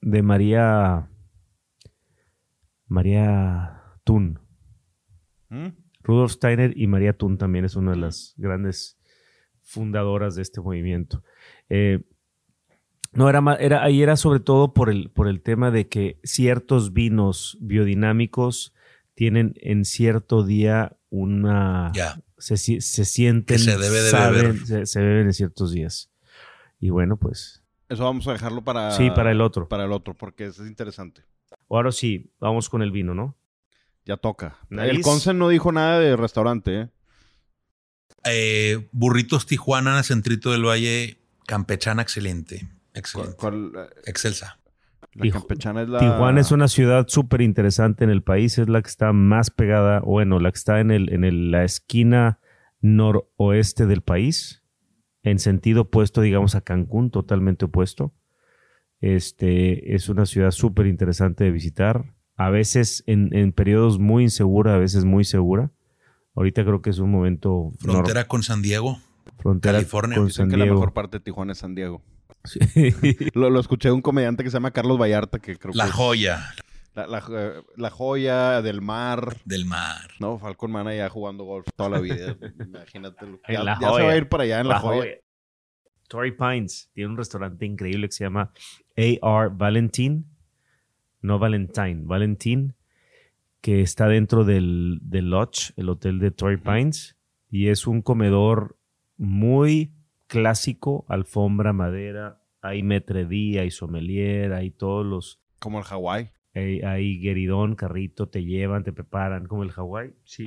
de María. María Thun. ¿Mm? Rudolf Steiner y María Thun también es una de las grandes fundadoras de este movimiento. Eh, no, era, era ahí era sobre todo por el, por el tema de que ciertos vinos biodinámicos tienen en cierto día una Ya. se, se sienten, Que se debe de saben, beber. se, se beben en ciertos días. Y bueno, pues Eso vamos a dejarlo para... sí, para el otro. Para el otro, porque eso es interesante. Ahora sí, vamos con el vino, ¿no? Ya toca. Nariz. El Consen no dijo nada de restaurante, ¿eh? Eh, Burritos Tijuana, Centrito del Valle, campechana, excelente. ¿Cuál- Excelente. cuál, Excelsa. la campechana es la... Tijuana es una ciudad súper interesante en el país, es la que está más pegada, bueno, la que está en, el, en el- la esquina noroeste del país, en sentido opuesto, digamos, a Cancún, totalmente opuesto. Este, es una ciudad súper interesante de visitar, a veces en, en periodos muy insegura, a veces muy segura. Ahorita creo que es un momento Frontera con San Diego. frontera California. con Dicen San que la Diego. mejor parte de Tijuana es San Diego. Sí. Lo, lo escuché de un comediante que se llama Carlos Vallarta, que creo La que... joya La, la, eh, la joya del mar. del mar. No, Falcon Man allá jugando golf toda la vida. Imagínate. En Ya, La ya se va a ir para allá en La, La Joya. Joya. Torrey Pines tiene un restaurante increíble que se llama AR Valentine, no Valentine, Valentine, que está dentro del, del Lodge, el hotel de Torrey Pines, y es un comedor muy clásico, alfombra, madera, hay metredía, hay sommelier, hay todos los, Como el Hawái. hay, hay gueridón, carrito, te llevan, te preparan, como el Hawái, sí.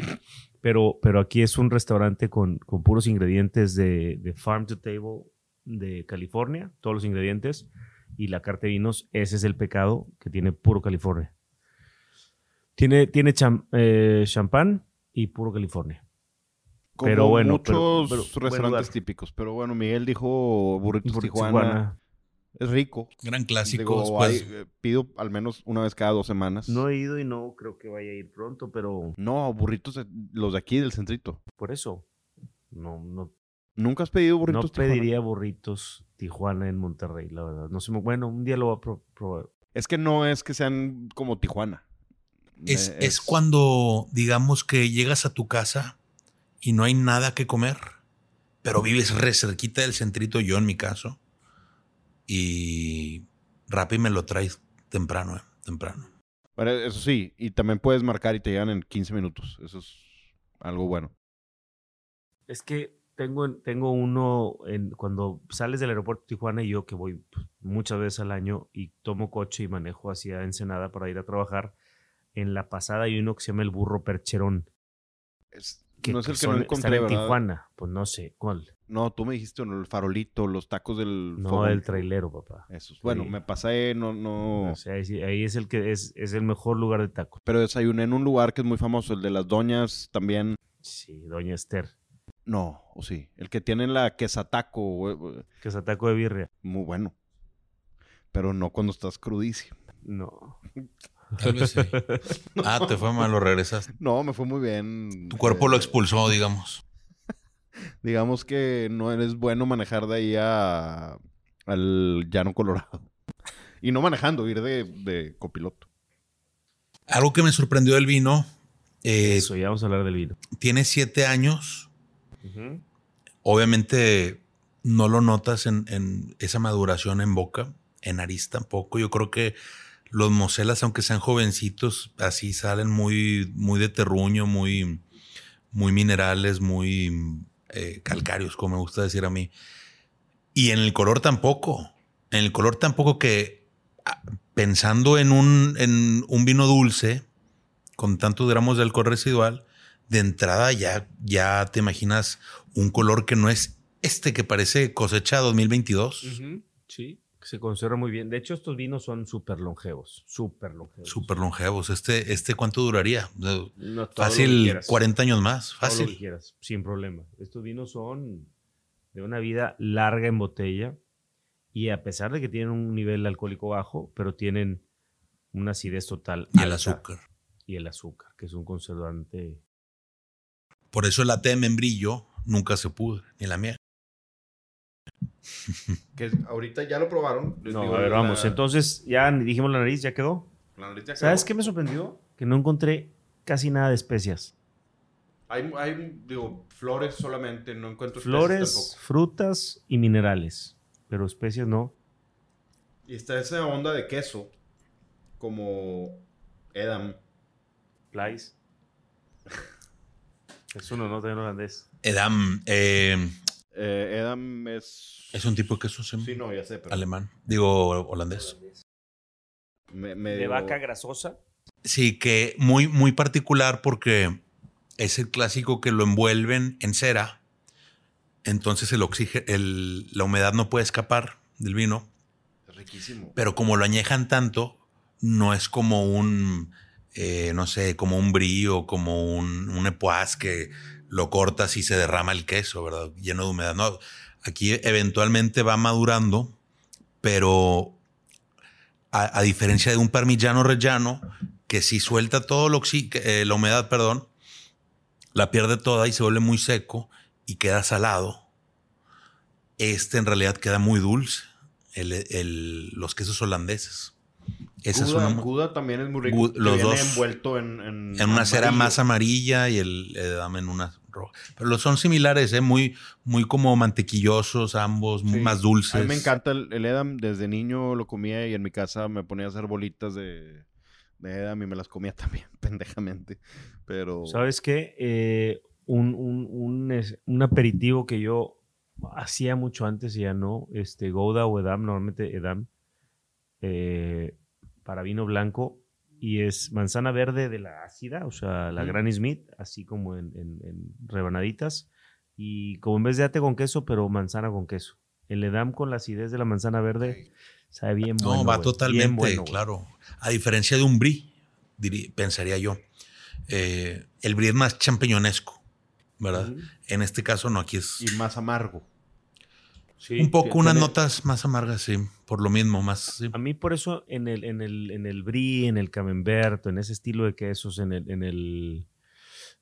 Pero, pero aquí es un restaurante con, con puros ingredientes de, de Farm to Table de California, todos los ingredientes. Y la carta de vinos, ese es el pecado que tiene puro California. Tiene, tiene cham- eh, champán y puro California. Como Pero bueno, muchos pero- pero buen restaurantes típicos. Pero bueno, Miguel dijo Burritos Por Tijuana. Tijuana. Es rico. Gran clásico. Digo, después. hay- eh, pido al menos una vez cada dos semanas. No he ido y no creo que vaya a ir pronto, pero No, burritos, los de aquí del centrito. por eso no, no ¿Nunca has pedido burritos no Tijuana? pediría burritos Tijuana en Monterrey, la verdad. No sé, bueno, un día lo voy a pro- probar. Es que no es que sean como Tijuana. Es, Eh, es cuando, digamos que llegas a tu casa y no hay nada que comer, pero vives re cerquita del centrito, yo en mi caso, y Rappi me lo traes temprano, eh, temprano. Pero eso sí, y también puedes marcar y te llegan en 15 minutos. Eso es algo bueno. Es que tengo, tengo uno en, cuando sales del aeropuerto de Tijuana y yo que voy pues, muchas veces al año y tomo coche y manejo hacia Ensenada para ir a trabajar. En la pasada hay uno que se llama el burro percherón. Es- Que, no es el que son- no están encontré, en ¿verdad? Tijuana. Pues no sé, ¿cuál? No, tú me dijiste el farolito, los tacos del No, fogón. el trailero, papá. Bueno, me pasé, no, no. O sea, ahí es el que es, es el mejor lugar de tacos. Pero desayuné en un lugar que es muy famoso, el de las doñas también. Sí, Doña Esther, No, o sí. El que tiene la quesataco, güey, güey, que es taco de birria. muy bueno. Pero no cuando estás crudísimo. No. Tal vez sí. Ah, te fue mal, lo regresaste. No, me fue muy bien. Tu cuerpo lo expulsó, digamos. Digamos que no eres bueno manejar de ahí a, al llano colorado. Y no manejando, ir de, de copiloto. Algo que me sorprendió del vino Eh, Eso, ya vamos a hablar del vino. tiene siete años. Obviamente no lo notas en, esa maduración en boca, en nariz tampoco. Yo creo que los mocelas, aunque sean jovencitos, así salen muy, muy de terruño, muy, muy minerales, muy eh, calcáreos, como me gusta decir a mí. Y en el color tampoco. En el color tampoco que ah, pensando en un vino dulce con tantos gramos de alcohol residual, de entrada ya, ya te imaginas un color que no es este que parece cosecha 2022. Sí, se conserva muy bien. De hecho, estos vinos son súper longevos, súper longevos. Súper longevos. Este, este ¿cuánto duraría? No, Fácil quieras. 40 años más. Todo lo que Fácil. quieras, sin problema. Estos vinos son de una vida larga en botella y a pesar de que tienen un nivel alcohólico bajo, pero tienen una acidez total. Y el azúcar. Y el azúcar, que es un conservante. Por eso el té de membrillo nunca se pudre, ni la miel. Que ahorita ya lo probaron. Les No, digo, a ver, la- vamos. Entonces, ya dijimos la nariz, ya quedó. la nariz ya ¿Sabes quedó. qué me sorprendió? Que no encontré casi nada de especias. Hay, hay, digo, flores solamente, no encuentro Flores, tampoco. frutas y minerales. Pero especias no. Y está esa onda de queso, como Edam. Plais. Es uno, no en holandés. Edam eh, Eh, Edam es... es un tipo de queso sí, Sí, no, ya sé, pero... alemán. Digo me- holandés. De medio- vaca grasosa. Sí, que muy, muy particular porque es el clásico que lo envuelven en cera. Entonces el oxígeno, el- la humedad no puede escapar del vino. Es riquísimo. Pero como lo añejan tanto, no es como un, eh, no sé, como un brío, como un, un que lo cortas y se derrama el queso, ¿verdad? Lleno de humedad. No, aquí eventualmente va madurando, pero a, diferencia de un parmigiano rellano, que si suelta todo lo eh, la humedad, perdón, la pierde toda y se vuelve muy seco y queda salado. Este en realidad queda muy dulce. El- el- los quesos holandeses. Esa es Gouda, una, Gouda también es muy rico. Los viene dos envuelto en... En, en una cera más amarilla y el edam en una roja. Pero los son similares, ¿eh? muy, muy como mantequillosos ambos, muy más dulces. A mí me encanta el, el Edam. Desde niño lo comía y en mi casa me ponía a hacer bolitas de, de Edam y me las comía también, pendejamente. Pero... ¿Sabes qué? Eh, un, un- un, es- un aperitivo que yo hacía mucho antes y ya no, este, Gouda o Edam, normalmente Edam, eh, para vino blanco, y es manzana verde de la ácida, o sea, la. Granny Smith, así como en, en- en rebanaditas, y como en vez de ate con queso, pero manzana con queso. El Edam con la acidez de la manzana verde sabe bien No, bueno. va totalmente, bueno, claro. A diferencia de un brie, diría- pensaría yo. Eh, el brie es más champiñonesco, ¿verdad? En este caso no, aquí es Y más amargo. Sí, un poco tiene- unas notas más amargas, sí, por lo mismo, más... sí. A mí por eso en el, en el, en el brie, en el camembert, en ese estilo de quesos, en el, en el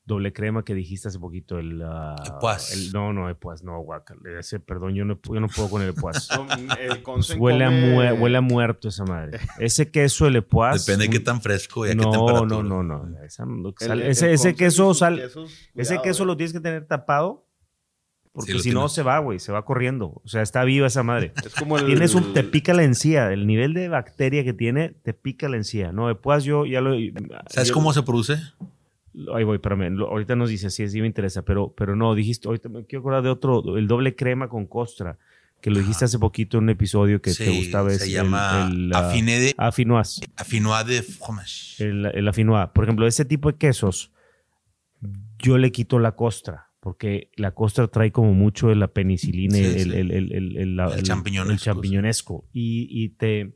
doble crema que dijiste hace poquito, el... Epoaz. el- no, no, epoaz, no, guacala. Ese, perdón, yo no, yo no puedo con el el Consen huele, a huele a muerto esa madre. Ese queso, el epoaz... Depende de qué tan fresco y a qué temperatura. no, no, no. esa no- el- sal- el ese, ese queso, sal, quesos, ese queso eh. lo tienes que tener tapado. Porque si no se va, güey, se va corriendo. O sea, está viva esa madre. Es como el... Tienes un, te pica la encía. El nivel de bacteria que tiene, te pica la encía. No, después yo ya lo. ¿Sabes yo- cómo se produce? Ahí voy, espérame. ahorita nos dice, sí, sí me interesa, pero, pero no, dijiste, ahorita me quiero acordar de otro, el doble crema con costra, que lo dijiste hace poquito en un episodio que te gustaba. es se el- llama el, ah, affiné de, afinois de fromage. El, el afinois. Por ejemplo, ese tipo de quesos, yo le quito la costra, porque la costra trae como mucho de la penicilina, Sí, el, sí. el, la- champiñonesco. Y, y te,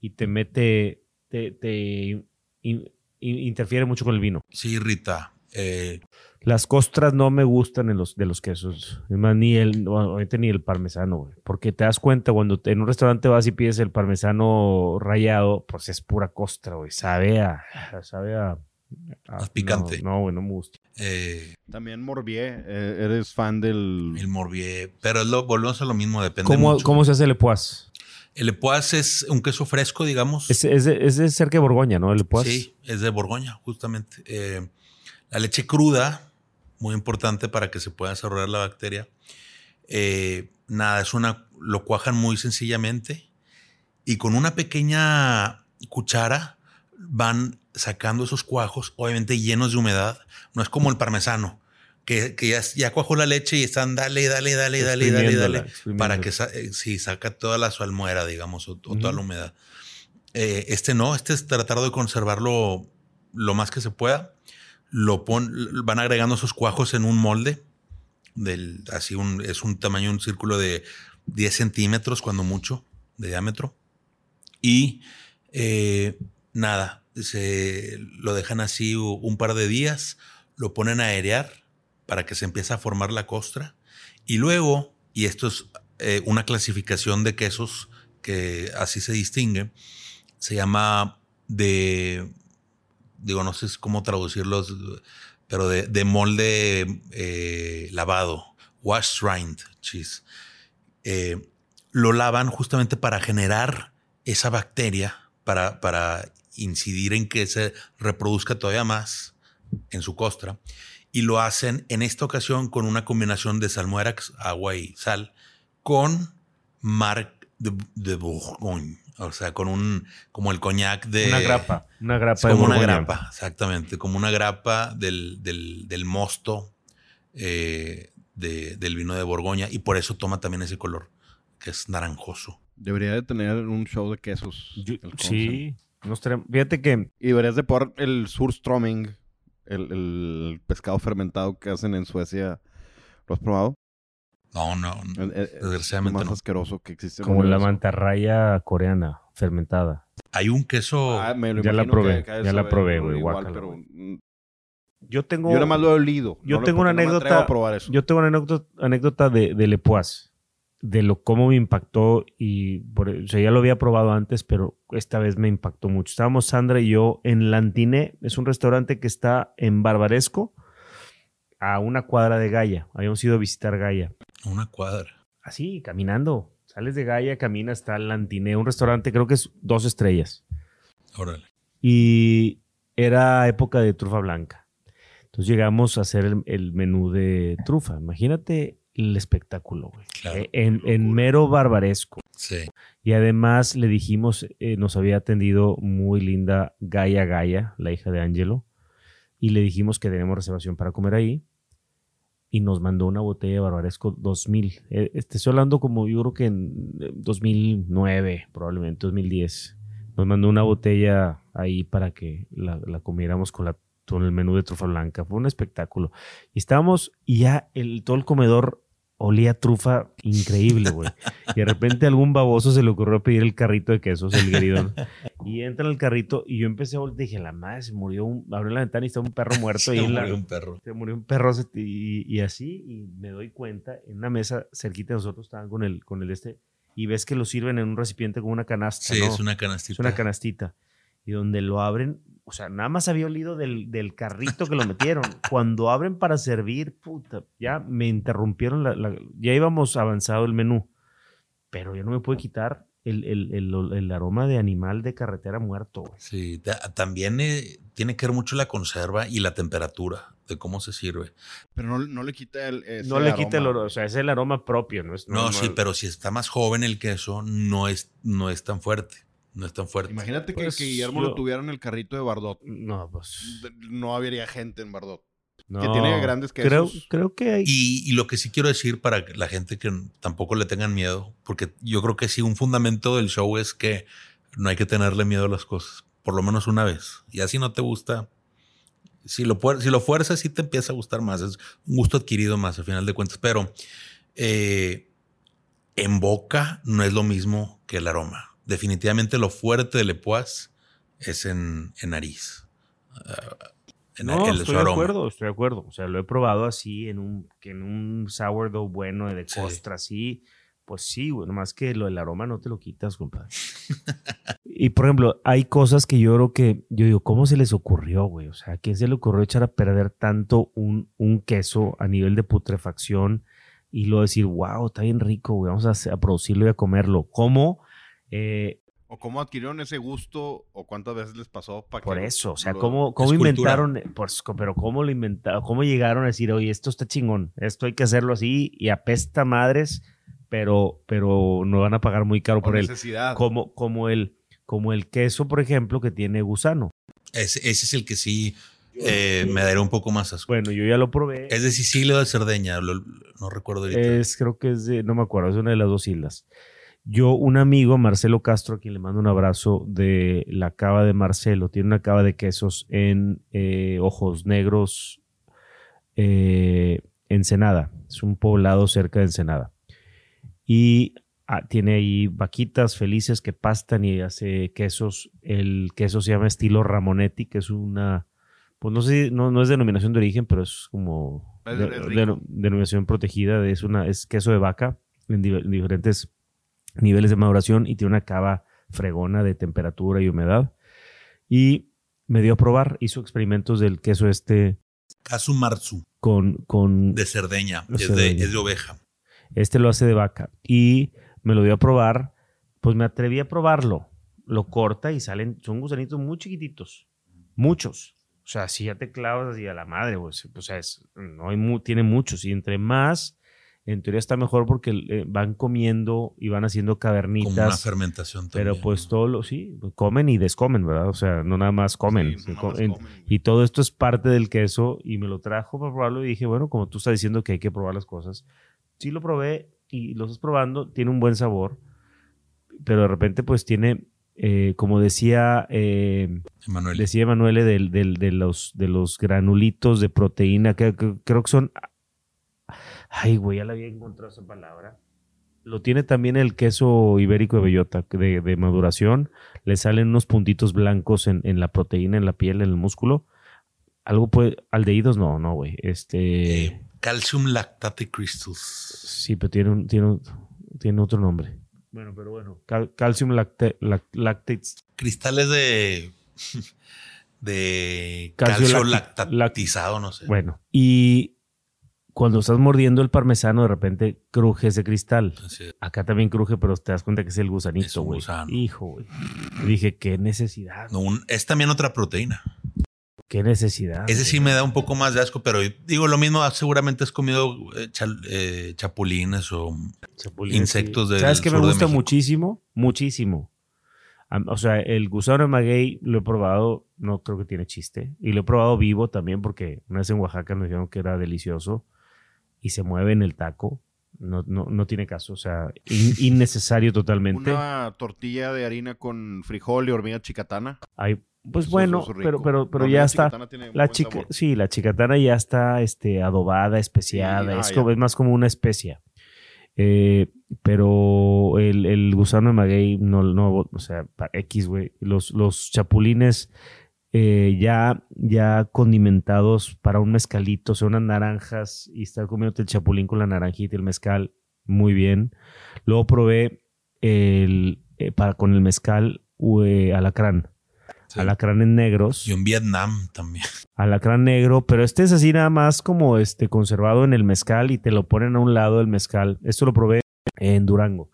y te mete, te, te in- in- interfiere mucho con el vino. Sí, Rita. Eh, Las costras no me gustan en los, de los quesos. Es más, ni el, ahorita ni el parmesano, güey. Porque te das cuenta cuando te- en un restaurante vas y pides el parmesano rallado, pues es pura costra, güey. Sabe a. Sabe a. picante. No, no, güey, no me gusta. Eh, También Morbier, eh, eres fan del... el Morbier. Pero es lo, volvemos a lo mismo, depende ¿Cómo, mucho. ¿Cómo se hace el epoaz? El Epoas es un queso fresco, digamos. Es, es, de, es de cerca de Borgoña, ¿no? El Epoas. Sí, es de Borgoña, justamente. Eh, la leche cruda, muy importante para que se pueda desarrollar la bacteria. Eh, nada, es una, lo cuajan muy sencillamente y con una pequeña cuchara van sacando esos cuajos, obviamente llenos de humedad. No es como el parmesano, que, que ya, ya cuajó la leche y están dale, dale, dale, dale, dale, dale, para que sa- eh, sí, saca toda la salmuera, digamos, o, o toda la humedad. Eh, este no, este es tratar de conservarlo lo más que se pueda. Lo pon, van agregando esos cuajos en un molde. Del, así un, es un tamaño, un círculo de 10 centímetros, cuando mucho, de diámetro. Y eh, nada, se lo dejan así un par de días, lo ponen a airear para que se empiece a formar la costra. Y luego, y esto es eh, una clasificación de quesos que así se distingue, se llama de, digo, no sé cómo traducirlos, pero de, de molde eh, lavado, wash rind cheese. Eh, lo lavan justamente para generar esa bacteria, para, para incidir en que se reproduzca todavía más en su costra. Y lo hacen en esta ocasión con una combinación de salmuerax, agua y sal, con Marc de, de Bourgogne. O sea, con un, como el coñac de... Una grapa. Una grapa de como una grapa, exactamente, como una grapa del, del, del mosto eh, de- del vino de Borgoña y por eso toma también ese color, que es naranjoso. Debería de tener un show de quesos. Yo- sí. No estaría- fíjate que Y deberías de poner el surströmming, el, el pescado fermentado que hacen en Suecia. ¿Lo has probado? No, no, Eh, eh, Es desgraciadamente más no. asqueroso que existe. en como la mantarraya coreana fermentada. Hay un queso, Ah, me lo Ya la probé, que- ya la probé, güey, igual, guácala, pero, mm, Yo tengo Yo nada más lo he olido. Yo no tengo una anécdota- a probar eso. Yo tengo una anécdota, anécdota de, de Lepois, de lo cómo me impactó y por- o sea, ya lo había probado antes, pero esta vez me impactó mucho. Estábamos Sandra y yo en Lantiné, es un restaurante que está en Barbaresco, a una cuadra de Gaia. Habíamos ido a visitar Gaia. una cuadra. Así, caminando. Sales de Gaia, caminas, está Lantiné, un restaurante, creo que es dos estrellas. Órale. Y era época de trufa blanca. Entonces llegamos a hacer el, el menú de trufa. Imagínate el espectáculo, güey. Claro, Eh, en, mero barbaresco. Sí. Y además le dijimos, eh, nos había atendido muy linda Gaia Gaia, la hija de Angelo. Y le dijimos que tenemos reservación para comer ahí. Y nos mandó una botella de Barbaresco 2000. Eh, este, estoy hablando como yo creo que en eh, 2009, probablemente 2010. Nos mandó una botella ahí para que la, la comiéramos con, la, con el menú de trufa blanca. Fue un espectáculo. Y estábamos, y ya el, todo el comedor olía trufa increíble, güey. Y de repente a algún baboso se le ocurrió pedir el carrito de quesos, el gueridón. Y entra en el carrito y yo empecé a voltear. Dije, la madre se murió. Un, abrió la ventana y está un perro muerto Se la, murió un perro. se murió un perro y, y así, y me doy cuenta, en una mesa cerquita de nosotros estaban con el, con el este, y ves que lo sirven en un recipiente con una canasta, Sí, ¿no? es una canastita. Es una canastita. Y donde lo abren, o sea, nada más había olido del, del carrito que lo metieron. Cuando abren para servir, puta, ya me interrumpieron, la, la- ya íbamos avanzado el menú, pero yo no me pude quitar el, el- el- el aroma de animal de carretera muerto. güey. Sí, ta- también eh, tiene que ver mucho la conserva y la temperatura de cómo se sirve. Pero no, no le quita el. ese No le quita el aroma. olor, o sea, es el aroma propio, no es No, no- sí, pero si está más joven el queso, no es, no es tan fuerte. No es tan fuerte. Imagínate que, Pues, que Guillermo yo- lo tuviera en el carrito de Bardot. No, pues. No habría gente en Bardot. no. tiene grandes Creo, quesos. creo que hay. Y, y lo que sí quiero decir para que la gente que tampoco le tengan miedo, porque yo creo que sí, un fundamento del show es que no hay que tenerle miedo a las cosas, por lo menos una vez. Y así no te gusta. Si lo, si lo fuerzas, sí te empieza a gustar más. Es un gusto adquirido más, al final de cuentas. Pero eh, en boca no es lo mismo que el aroma. Definitivamente lo fuerte del Epoas es en, en nariz. Ah, en no, el- su estoy de acuerdo, estoy de acuerdo. O sea, lo he probado así en un, que en un sourdough bueno de Sí. costra, así. Pues sí, güey, nomás que lo del aroma no te lo quitas, compadre. y por ejemplo, hay cosas que yo creo que, yo digo, ¿cómo se les ocurrió, güey? O sea, ¿a quién se le ocurrió echar a perder tanto un, un queso a nivel de putrefacción y luego decir, wow, está bien rico, güey, vamos a producirlo y a comerlo? ¿Cómo? Eh, ¿O cómo adquirieron ese gusto o cuántas veces les pasó para por que eso, o sea, lo- ¿cómo, cómo inventaron? Pues, co- pero ¿cómo lo inventaron? ¿Cómo llegaron a decir, oye, esto está chingón, esto hay que hacerlo así y apesta madres, pero, pero no van a pagar muy caro o por él? Como, como, el, como el queso, por ejemplo, que tiene gusano. Ese, ese es el que sí eh, me daría un poco más asco. Bueno, yo ya lo probé. ¿Es de Sicilia o de Cerdeña? Lo- no recuerdo ahorita. Es, creo que es de, no me acuerdo, es una de las dos islas. Yo, un amigo, Marcelo Castro, a quien le mando un abrazo, de la cava de Marcelo, tiene una cava de quesos en eh, Ojos Negros, eh, Ensenada. Es un poblado cerca de Ensenada. Y ah, tiene ahí vaquitas felices que pastan y hace quesos. El queso se llama estilo Ramonetti, que es una, pues no sé, no, no es denominación de origen, pero es como Es- de- denominación protegida. Es, una, es queso de vaca en, di- en diferentes niveles de maduración y tiene una cava fregona de temperatura y humedad. Y me dio a probar, hizo experimentos del queso este Casu Marzu, con, con de Cerdeña. De es, de, Cerdeña. es de oveja. Este lo hace de vaca. Y me lo dio a probar. Pues me atreví a probarlo. Lo corta y salen, son gusanitos muy chiquititos. Muchos. O sea, si ya te clavas así a la madre, pues, o sea, es- no hay mu- tiene muchos. Y entre más, en teoría está mejor porque eh, van comiendo y van haciendo Como una cavernitas. fermentación también. Pero pues todo lo, sí, comen y descomen, ¿verdad? O sea, no nada más comen. Sí, no co- más en- comen. y todo esto es parte del queso y me lo trajo para probarlo y dije, bueno, como tú estás diciendo que hay que probar las cosas. Sí lo probé y lo estás probando, tiene un buen sabor, pero de repente pues tiene, eh, como decía, eh, Emanuel. decía Emanuele, del, del- de, los, de los granulitos de proteína, que, que- creo que son... Ay, güey, ya la había encontrado esa palabra. Lo tiene también el queso ibérico de bellota de, de maduración. Le salen unos puntitos blancos en, en la proteína, en la piel, en el músculo. Algo puede... Aldehídos no, no, güey. Este... Eh, calcium lactate crystals. Sí, pero tiene, un- tiene, un- tiene otro nombre. Bueno, pero bueno. Cal- calcium lacte, lac- lactates. Cristales de. de Calcio lactatizado, no sé. Bueno, y cuando estás mordiendo el parmesano, de repente cruje ese cristal. Es. Acá también cruje, pero te das cuenta que es el gusanito, güey. Hijo, güey. Dije, qué necesidad. No, un- es también otra proteína. Qué necesidad. Ese sí me da un poco más de asco, pero digo lo mismo, seguramente has comido eh, chal- eh, chapulines o Chapulines, insectos sí. del ¿Sabes que me de gusta muchísimo? Muchísimo. O sea, el gusano de maguey lo he probado, no creo que tiene chiste. Y lo he probado vivo también porque una vez en Oaxaca nos dijeron que era delicioso y se mueve en el taco. No, no, no tiene caso, o sea, in- innecesario totalmente. Una tortilla de harina con frijol y hormiga chicatana. Hay, pues Eso- bueno, eso es pero, pero, pero ya está. tiene La chica, sabor. sí, la chicatana ya está este, adobada, especiada. Sí, ah, es, ya. como, es más como una especia. Eh, pero el, el gusano de maguey, no, no, o sea, X, güey. Los, los chapulines eh, ya, ya condimentados para un mezcalito, o sea, unas naranjas y estar comiéndote el chapulín con la naranjita y el mezcal, muy bien. Luego probé el, eh, para, con el mezcal eh, alacrán. Sí. Alacrán en negros Y en Vietnam también. alacrán negro, pero este es así nada más como este conservado en el mezcal y te lo ponen a un lado del mezcal. Esto lo probé en Durango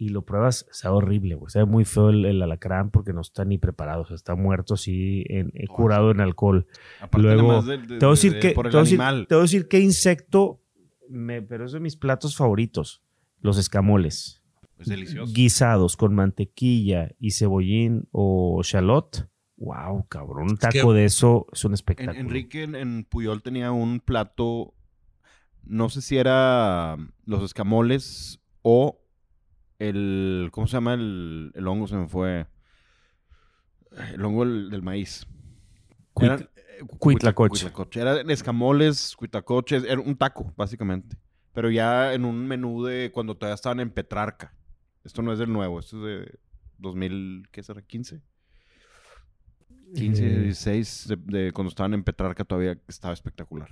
y lo pruebas, sabe horrible, güey. Sabe muy feo el, el alacrán porque no está ni preparado, o sea, está muerto así, en, eh, curado en alcohol. Aparte Luego, de- de- Te voy a decir de- que, te voy decir- animal. te voy a decir qué insecto, me, pero es de mis platos favoritos, los escamoles. Es delicioso. Guisados con mantequilla y cebollín o shallot. Wow, cabrón, un que- taco de eso es un En- espectáculo. Enrique en, en Puyol tenía un plato, no sé si era los escamoles o el, ¿cómo se llama el, el hongo? Se me fue. El hongo del, del maíz. Cuit- Eran, eh, cuitlacoche. cuitlacoche. Eran escamoles, cuitacoches, era un taco, básicamente. Pero ya en un menú de cuando todavía estaban en Petrarca. Esto no es del nuevo, esto es de 2000, ¿qué será? ¿15? 15, Eh, 16, de, de cuando estaban en Petrarca todavía estaba espectacular.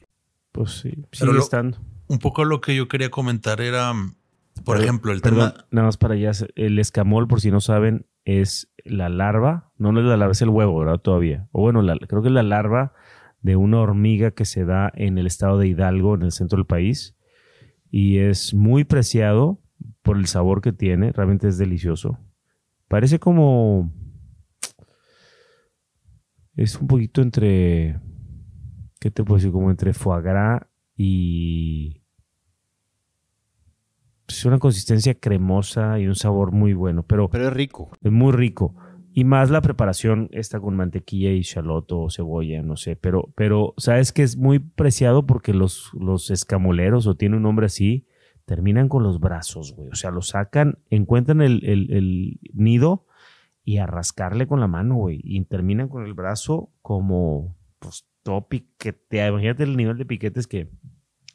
Pues sí, Pero sigue lo- estando. Un poco lo que yo quería comentar era, por ejemplo, el Perdón, tema. nada más para allá. El escamol, por si no saben, es la larva. No, no es la larva, es el huevo, ¿verdad? Todavía. O bueno, la- creo que es la larva de una hormiga que se da en el estado de Hidalgo, en el centro del país. Y es muy preciado por el sabor que tiene. Realmente es delicioso. Parece como. Es un poquito entre. ¿Qué te puedo decir? Como entre foie gras y. Es una consistencia cremosa y un sabor muy bueno, pero Pero es rico. es muy rico. Y más la preparación está con mantequilla y shaloto o cebolla, no sé. Pero, pero sabes que es muy preciado porque los, los escamoleros, o tiene un nombre así, terminan con los brazos, güey. O sea, lo sacan, encuentran el, el- el nido y a rascarle con la mano, güey. Y terminan con el brazo como, pues, todo piqueteado. Imagínate el nivel de piquetes que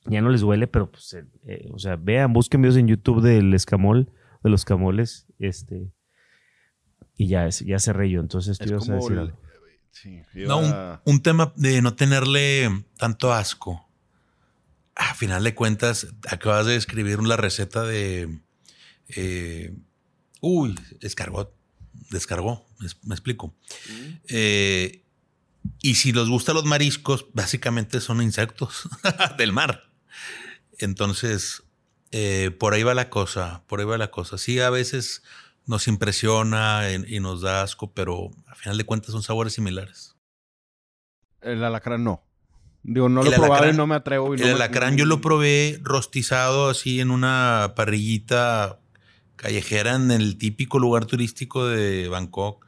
ya no les duele, pero, pues, eh, eh, o sea, vean, busquen videos en YouTube del escamol, de los camoles, este. Y ya, ya se reyó. Entonces, tú ibas a decir algo. Sí, No, un, tema de no tenerle tanto asco. A final de cuentas, acabas de escribir la receta de. eh, uy, escargot. Descargó, me, me explico. Eh, y si les gustan los mariscos, básicamente son insectos del mar. Entonces, eh, por ahí va la cosa, por ahí va la cosa. Sí, a veces nos impresiona y, y nos da asco, pero a final de cuentas son sabores similares. El alacrán no. Digo, no lo he probado y no me atrevo. y no El me- alacrán yo lo probé rostizado así en una parrillita callejera en el típico lugar turístico de Bangkok.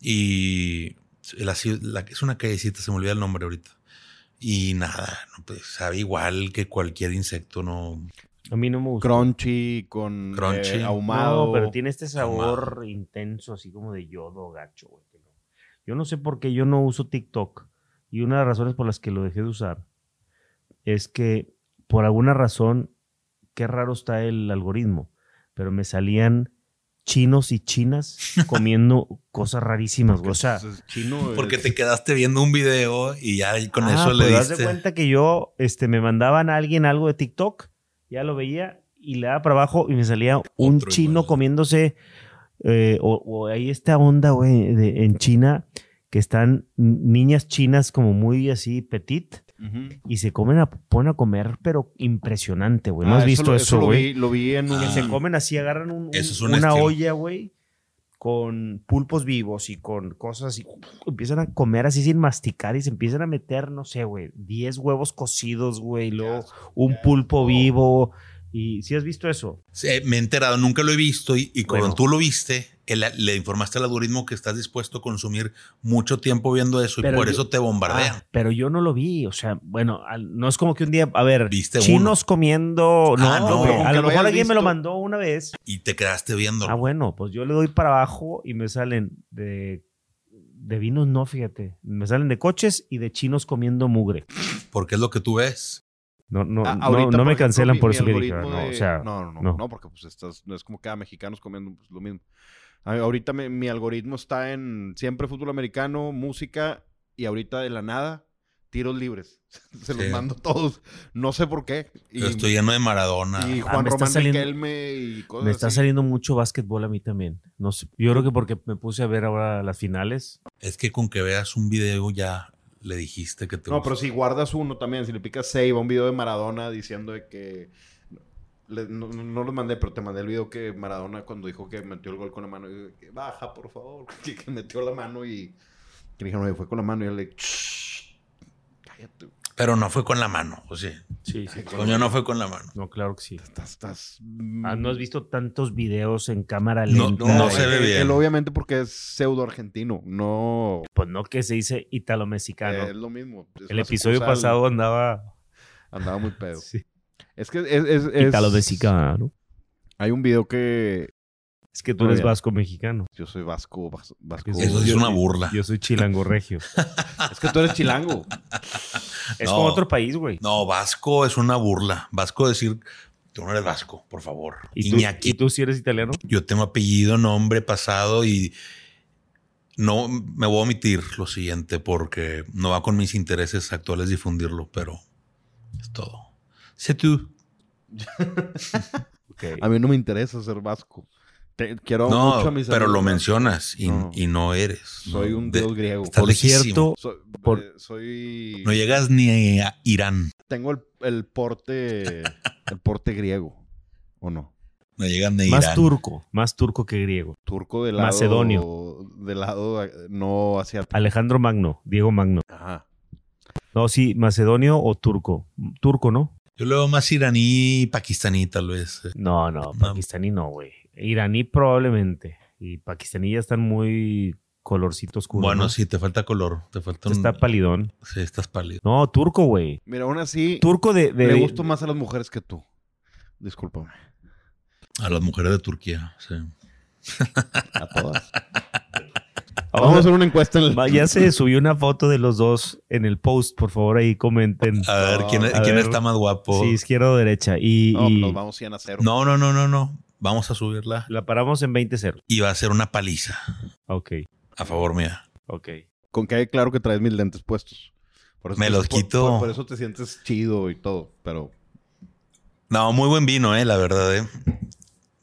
Y la- es una callecita, se me olvida el nombre ahorita. Y nada, no, pues, sabe igual que cualquier insecto, no. A mí no me gusta. Crunchy con Crunchy. eh, ahumado. No, pero tiene este sabor intenso, así como de yodo gacho. güey. Yo no sé por qué yo no uso TikTok. Y una de las razones por las que lo dejé de usar es que por alguna razón, qué raro está el algoritmo, pero me salían chinos y chinas comiendo cosas rarísimas, güey. O sea, Pues, chino. Porque te quedaste viendo un video y ya con ah, eso le pero haz diste. de cuenta que yo, este, me mandaban a alguien algo de TikTok, ya lo veía y le daba para abajo y me salía un Otro chino igual. comiéndose, eh, o, o hay esta onda, güey, de- en China, que están niñas chinas como muy así petit Y se comen a, ponen a comer, pero impresionante, güey. ¿No Ah, has visto eso, lo güey? vi, lo vi en un... Que Ah. se comen así, agarran un- un- Eso es un una estilo. olla, güey, con pulpos vivos y con cosas así. Empiezan a comer así sin masticar y se empiezan a meter, no sé, güey, 10 huevos cocidos, güey, y luego un pulpo vivo. ¿Y si has visto eso? Sí, me he enterado, nunca lo he visto y, y cuando Bueno. tú lo viste, el- le informaste al algoritmo que estás dispuesto a consumir mucho tiempo viendo eso y Pero por yo- eso te bombardean. Ah, pero yo no lo vi, o sea, bueno, al- no es como que un día, a ver, Viste chinos comiendo, no, Ah, no, como a lo lo mejor alguien me lo mandó una vez. y te quedaste viendo. Ah, bueno, pues yo le doy para abajo y me salen de, de vinos, no, fíjate, me salen de coches y de chinos comiendo mugre. Porque es lo que tú ves. No, no, Ah, no, ahorita, no me ejemplo, cancelan mi- por mi eso que dije, no, o sea, no, no, no, no. no, porque pues estás, no es como cada mexicanos comiendo pues, lo mismo. Ahorita mi, mi algoritmo está en siempre fútbol americano, música y ahorita de la nada, tiros libres. Se los Sí. mando todos. No sé por qué. Y, Yo estoy lleno de Maradona. y Ah, Juan me está Román saliendo- Riquelme y cosas me está así. saliendo mucho básquetbol a mí también. No sé, yo creo que porque me puse a ver ahora las finales. Es que con que veas un video ya le dijiste que te No, gusta. pero si guardas uno también, si le picas save a un video de Maradona diciendo de que... le- no, no, no lo mandé, pero te mandé el video que Maradona cuando dijo que metió el gol con la mano, que, baja por favor, que, que metió la mano y... Que dijeron, "Oye, fue con la mano y él le... "Shh, cállate. Pero no fue con la mano, o sí. Sí, sí. Coño, no fue con la mano. No, claro que sí. Estás... estás Ah, ¿No has visto tantos videos en cámara No, lenta? no se ve bien. Él obviamente porque es pseudo argentino, no... Pues no que se dice italo-mexicano. Es lo mismo. es El episodio sucursal. pasado andaba... Andaba muy pedo. Sí. Es que es... es, es- Italo-mexicano. Hay un video que... Es que tú eres bien. vasco-mexicano. Yo soy vasco, vas- vasco. Eso es yo- una burla. Yo soy chilango-regio. Es que tú eres chilango. es No. como otro país, güey. No, Vasco es una burla. Vasco decir, tú no eres Vasco, por favor. ¿Y tú, Iñaki, ¿Y tú sí eres italiano? yo tengo apellido, nombre, pasado y no me voy a omitir lo siguiente porque no va con mis intereses actuales difundirlo, pero es todo. Sé tú. A mí no me interesa ser vasco. Te- quiero No, mucho a mis pero amigos lo mencionas y No. y no eres. Soy un de- dios griego. Está Por lejísimo. cierto, Soy, por- eh, soy- No llegas ni a Irán. tengo el, el porte el porte griego. ¿O no? No llegan de Más Irán. turco, más turco que griego. Turco del lado... Macedonio. Del lado no asiático. Alejandro Magno, Diego Magno. Ajá. No, sí, macedonio o turco. Turco, ¿no? Yo lo veo más iraní y pakistaní, tal vez. No, no, pakistaní no, güey. Iraní probablemente. Y pakistaní ya están muy colorcito oscuro. Bueno, ¿no? sí, te falta color. Te falta un... Está palidón. Sí, estás pálido. No, turco, güey. Mira, aún así, Turco de... de- le gusto más a las mujeres que tú. Discúlpame. A las mujeres de Turquía, sí. A todas. Vamos Vamos a hacer una encuesta en el... Ya se subió una foto de los dos en el post, por favor, ahí comenten. A ver, ¿quién, a quién ver. está más guapo? Sí, izquierda o derecha. Y, No, y nos vamos 100 a 0. No, no, no, no, no. Vamos a subirla. la paramos en 20-0. Y va a ser una paliza. Ok, A favor mía. ok. Con que hay claro que traes mis lentes puestos. Por Me los quito. Por, por eso te sientes chido y todo, pero... No, muy buen vino, eh, la verdad, eh.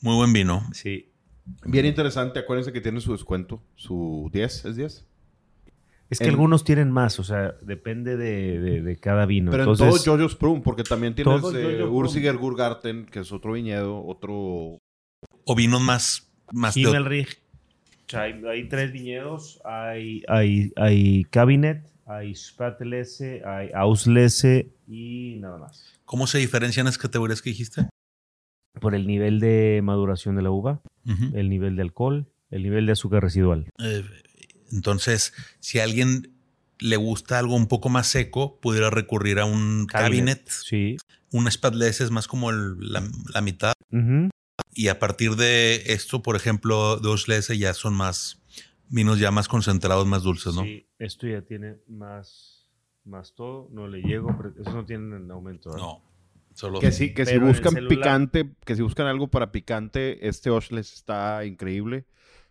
Muy buen vino. Sí. Bien interesante. Acuérdense que tiene su descuento. Su 10, ¿es 10? Es que En- algunos tienen más, o sea, depende de, de- de cada vino. Pero Entonces, en todo Jojo's Prum, porque también tienes eh, Prum. Ursiger Gurgarten, que es otro viñedo, otro... O vinos más, más Himmelrich. O sea, hay, hay tres viñedos. Hay, hay, hay Cabinet, hay Spatelese, hay Auslese y nada más. ¿Cómo se diferencian las categorías que dijiste? Por el nivel de maduración de la uva, el nivel de alcohol, el nivel de azúcar residual. Eh, entonces, si a alguien le gusta algo un poco más seco, pudiera recurrir a un cabinet. Sí. Un spadless es más como el- la, la mitad. Y a partir de esto, por ejemplo, dos lese ya son más vinos ya más concentrados, más dulces, ¿no? Sí, esto ya tiene más, más todo. No le llego, pero eso no tiene en aumento. ¿verdad? No. Solo Que sí, que si buscan celular- picante, que si buscan algo para picante, este Oshles está increíble.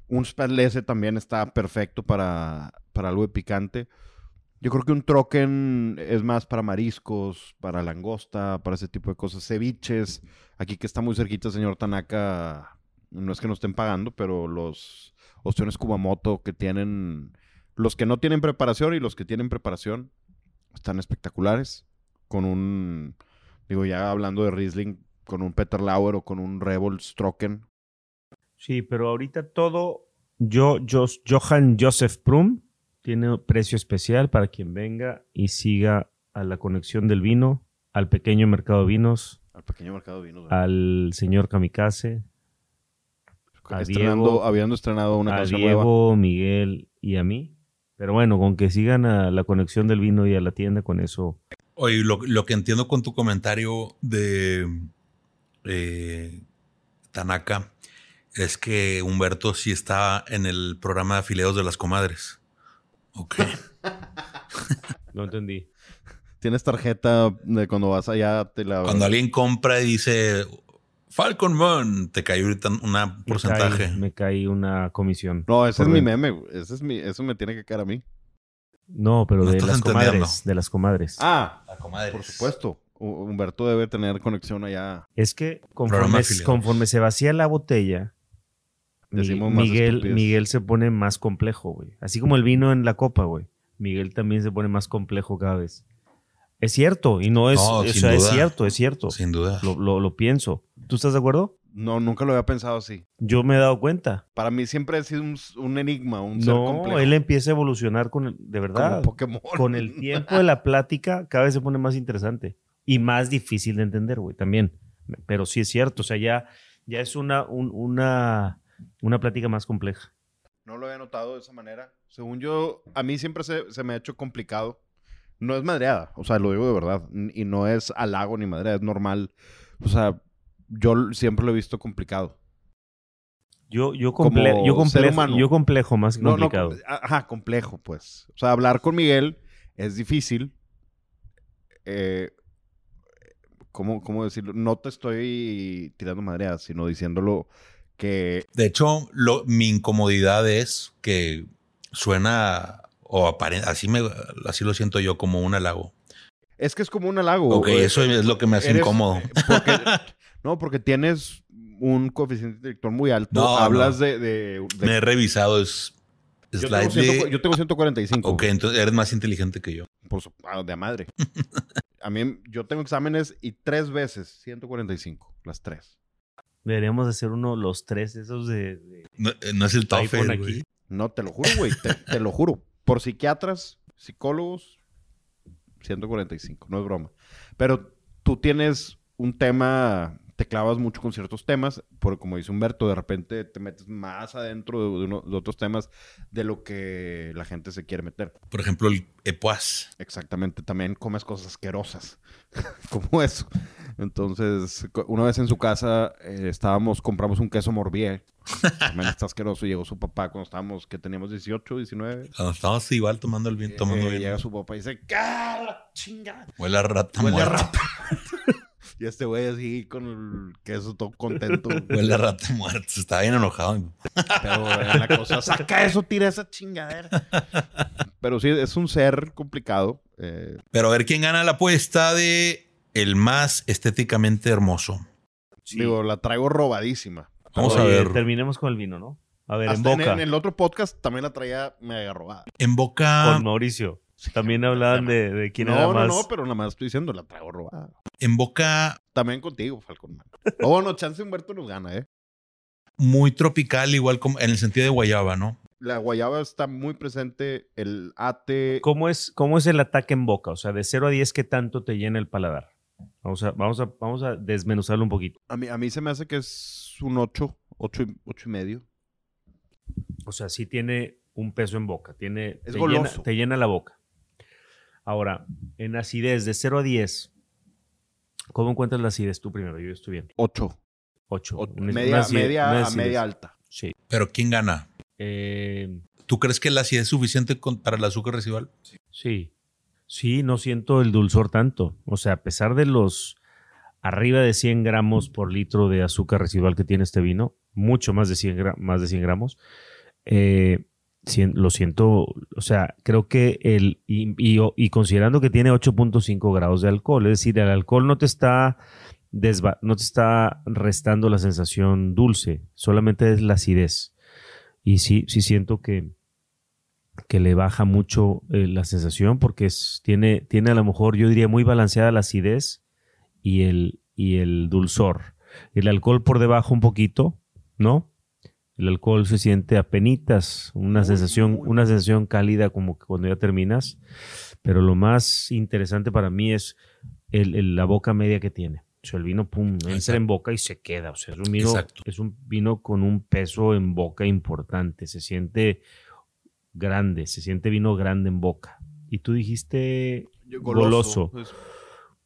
Un Spadlese también está perfecto para, para algo de picante. Yo creo que un Trocken es más para mariscos, para langosta, para ese tipo de cosas. Ceviches. Aquí que está muy cerquita, señor Tanaka, no es que no estén pagando, pero los opciones Kumamoto que tienen, los que no tienen preparación y los que tienen preparación, están espectaculares. Con un, digo, ya hablando de Riesling, con un Peter Lauer o con un Rebel Stroken. Sí, pero ahorita todo. Yo, Jos- Johann Joseph Prum tiene precio especial para quien venga y siga a la conexión del vino, al pequeño mercado de vinos, Al pequeño mercado de vinos. al señor Kamikaze, a Diego- habiendo estrenado una a canción nueva. Diego, Miguel y a mí. Pero bueno, con que sigan a la conexión del vino y a la tienda, con eso. Oye, lo, lo que entiendo con tu comentario de eh, Tanaka es que Humberto sí está en el programa de afiliados de las comadres. Ok. No entendí. Tienes tarjeta de cuando vas allá, te la... Cuando alguien compra y dice Falcon Man, te cae ahorita un Me porcentaje. cae- Me cae una comisión. No, ese es mi meme. Ese es mi, eso me tiene que caer a mí. No, pero No de las entendiendo. comadres. De las comadres. Ah, La comadres. por supuesto. Hu- Humberto debe tener conexión allá. Es que conforme, se vacía la botella, Decimos Miguel, se pone más complejo, güey. Así como el vino en la copa, güey. Miguel también se pone más complejo cada vez. Es cierto, y no es, No, o es cierto, es cierto. Sin duda. Lo, lo- lo pienso. ¿Tú estás de acuerdo? No, nunca lo había pensado así. Yo me he dado cuenta. Para mí siempre ha sido un, un enigma, un ser No, complejo. él empieza a evolucionar con el, de como verdad. Pokémon. Con el tiempo de la plática, cada vez se pone más interesante y más difícil de entender, güey, también. Pero sí es cierto, o sea, ya, ya es una, un- una, una plática más compleja. No lo había notado de esa manera. Según yo, a mí siempre se, se me ha hecho complicado. No es madreada, o sea, lo digo de verdad. Y no es halago ni madreada, es normal. O sea, yo siempre lo he visto complicado. Yo, yo, Como comple- yo, ser complejo, humano. yo complejo más que No, complicado. no, ajá, complejo, pues. O sea, hablar con Miguel es difícil. Eh, ¿cómo, ¿Cómo decirlo? No te estoy tirando madreadas, sino diciéndolo que De hecho, lo- mi incomodidad es que suena o apare- así me así lo siento yo como un halago. es que es como un halago. Ok, eso es lo que me hace eres- incómodo. eh, porque- no, porque tienes un coeficiente intelectual muy alto. No, Hablas no. de... de- de- Me he revisado, es yo, tengo yo tengo 145. Ok, entonces eres más inteligente que yo. Por su- ah, de a madre. a mí, yo tengo exámenes y tres veces 145, las tres. Deberíamos hacer uno, los tres, esos de... de- No, eh, no es el TOEFL, aquí. güey. No, te lo juro, güey. Te, te lo juro. Por psiquiatras, psicólogos, 145. No es broma. Pero tú tienes un tema, te clavas mucho con ciertos temas, porque como dice Humberto, de repente te metes más adentro de, uno- de otros temas de lo que la gente se quiere meter. Por ejemplo, el EPUAS. Exactamente. También comes cosas asquerosas, como eso. Entonces, una vez en su casa eh, estábamos, compramos un queso morbier. También está asqueroso. Llegó su papá cuando estábamos, que teníamos 18, 19. Cuando estábamos igual tomando el bien, tomando Eh, bien. Llega su papá y dice, ¡Cala, chinga! Huele a rata Huele a rata. y este güey así con el queso todo contento. Huele a rata muerta. Estaba bien enojado. Pero la cosa, saca eso, tira esa chingadera. Pero sí, es un ser complicado. eh, Pero a ver quién gana la apuesta de el más estéticamente hermoso. Digo, la traigo robadísima. Vamos Oye, a ver. Terminemos con el vino, ¿no? A ver, Hasta en en, boca. en el otro podcast también la traía mega robada. En boca, Con Mauricio. También hablaban de, de quién no, era no, más. no, pero nada más estoy diciendo, la traigo robada. en boca También contigo, Falcón. Oh, no, chance Humberto nos gana, ¿eh? muy tropical, igual como en el sentido de guayaba, ¿no? La guayaba está muy presente, el ate... ¿Cómo es, ¿Cómo es el ataque en boca? O sea, de 0 a 10, ¿qué tanto te llena el paladar? Vamos a, vamos a, vamos a desmenuzarlo un poquito. A mí, a mí se me hace que es un 8, 8 y, ocho y medio. O sea, sí tiene un peso en boca. Tiene, Es te, goloso. llena, te llena la boca. Ahora, en acidez, de 0 a 10, ¿cómo encuentras la acidez tú primero? Yo estoy bien. 8. 8. media media a media alta. Sí. Pero ¿quién gana? Eh, ¿Tú crees que la acidez es suficiente con- para el azúcar residual? Sí. Sí, no siento el dulzor tanto. O sea, a pesar de los arriba de 100 gramos por litro de azúcar residual que tiene este vino, mucho más de 100, gra- más de 100 gramos, eh, lo siento, o sea, creo que el, y, considerando que tiene 8.5 grados de alcohol, es decir, el alcohol no te está desva- no te está restando la sensación dulce, solamente es la acidez. Y sí, sí siento que, que le baja mucho eh, la sensación porque tiene, tiene a lo mejor, yo diría, muy balanceada la acidez y el, y el dulzor. El alcohol por debajo un poquito, ¿no? El alcohol se siente a penitas, una Muy, sensación, muy. una sensación cálida como que cuando ya terminas. Pero lo más interesante para mí es el- el- la boca media que tiene. O sea, el vino, pum, entra Exacto. en boca y se queda. O sea, es un vino, Exacto. es un vino con un peso en boca importante. Se siente grande, se siente vino grande en boca. Y tú dijiste Goloso.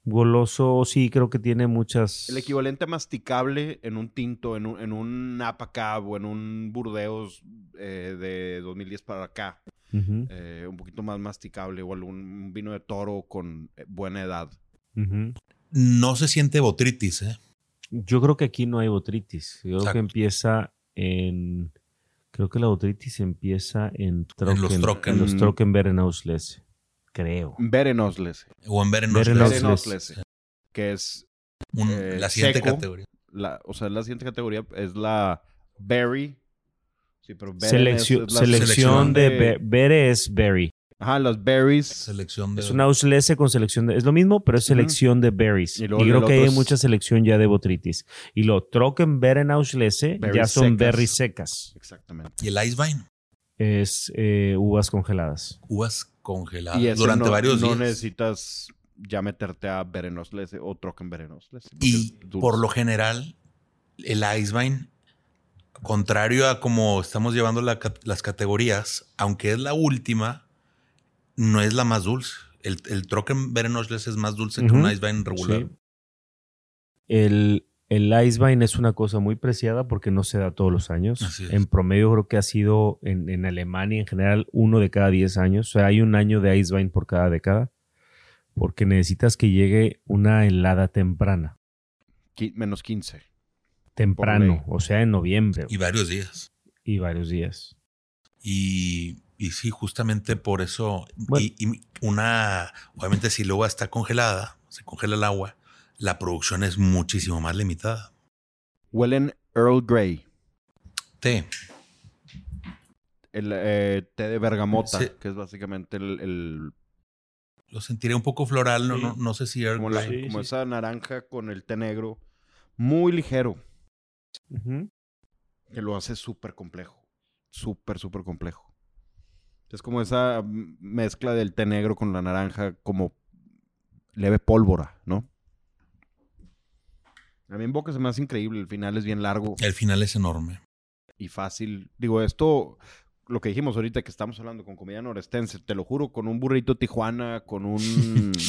Goloso, sí, creo que tiene muchas. el equivalente masticable en un tinto, en un, en un Napa Cab o en un Burdeos eh, de 2010 para acá. Eh, un poquito más masticable o algún vino de toro con eh, buena edad. No se siente botritis, ¿eh? Yo creo que aquí no hay botritis. Yo creo que empieza en. Creo que la botritis empieza en, En los Trocken. en los Trockenbeerenauslese. Creo. Berenosles. O en. Berenosles. Que es un- eh, la siguiente seco. categoría. la, o sea, la siguiente categoría es la berry. Sí, pero beren Selección, es- la selección de, be- bere es berry. Ajá, las berries. Selección de. Es una auslese con selección de. Es lo mismo, pero es selección de berries. Y creo que hay es- mucha selección ya de botritis. Y lo Trockenbeerenauslese ya Berries son secas. berries secas. Exactamente. Y el Icevine. Es eh, uvas congeladas. Uvas Y ese durante no, varios no días. necesitas ya meterte a Berenosles o Trocken Berenosles. porque Y por lo general, el Icevine, contrario a como estamos llevando la las categorías, aunque es la última, no es la más dulce. El, el Trocken Berenosles es más dulce que un Icevine regular. Sí. El, el Icevine es una cosa muy preciada porque no se da todos los años. En promedio creo que ha sido en, en Alemania en general uno de cada 10 años. O sea, hay un año de Icevine por cada década porque necesitas que llegue una helada temprana. Menos 15. ley. Temprano, o sea, en noviembre Y varios días. y varios días. Y, y sí, justamente por eso. Bueno. Y, y una, obviamente, si el uva está congelada, se congela el agua, la producción es muchísimo más limitada. Huelen Earl Grey. Té, El eh, té de bergamota, Sí. que es básicamente el, el- lo sentiré un poco floral, no, Sí. no, no sé si Earl como, la- Grey. Sí, como sí. esa naranja con el té negro. Muy ligero. Que lo hace súper complejo. Súper, súper complejo. Es como esa mezcla del té negro con la naranja, como leve pólvora, ¿no? A mí en boca se me hace increíble. El final es bien largo El final es enorme. y fácil. Digo, esto, lo que dijimos ahorita que estamos hablando con comida norestense, te lo juro, con un burrito tijuana, con un...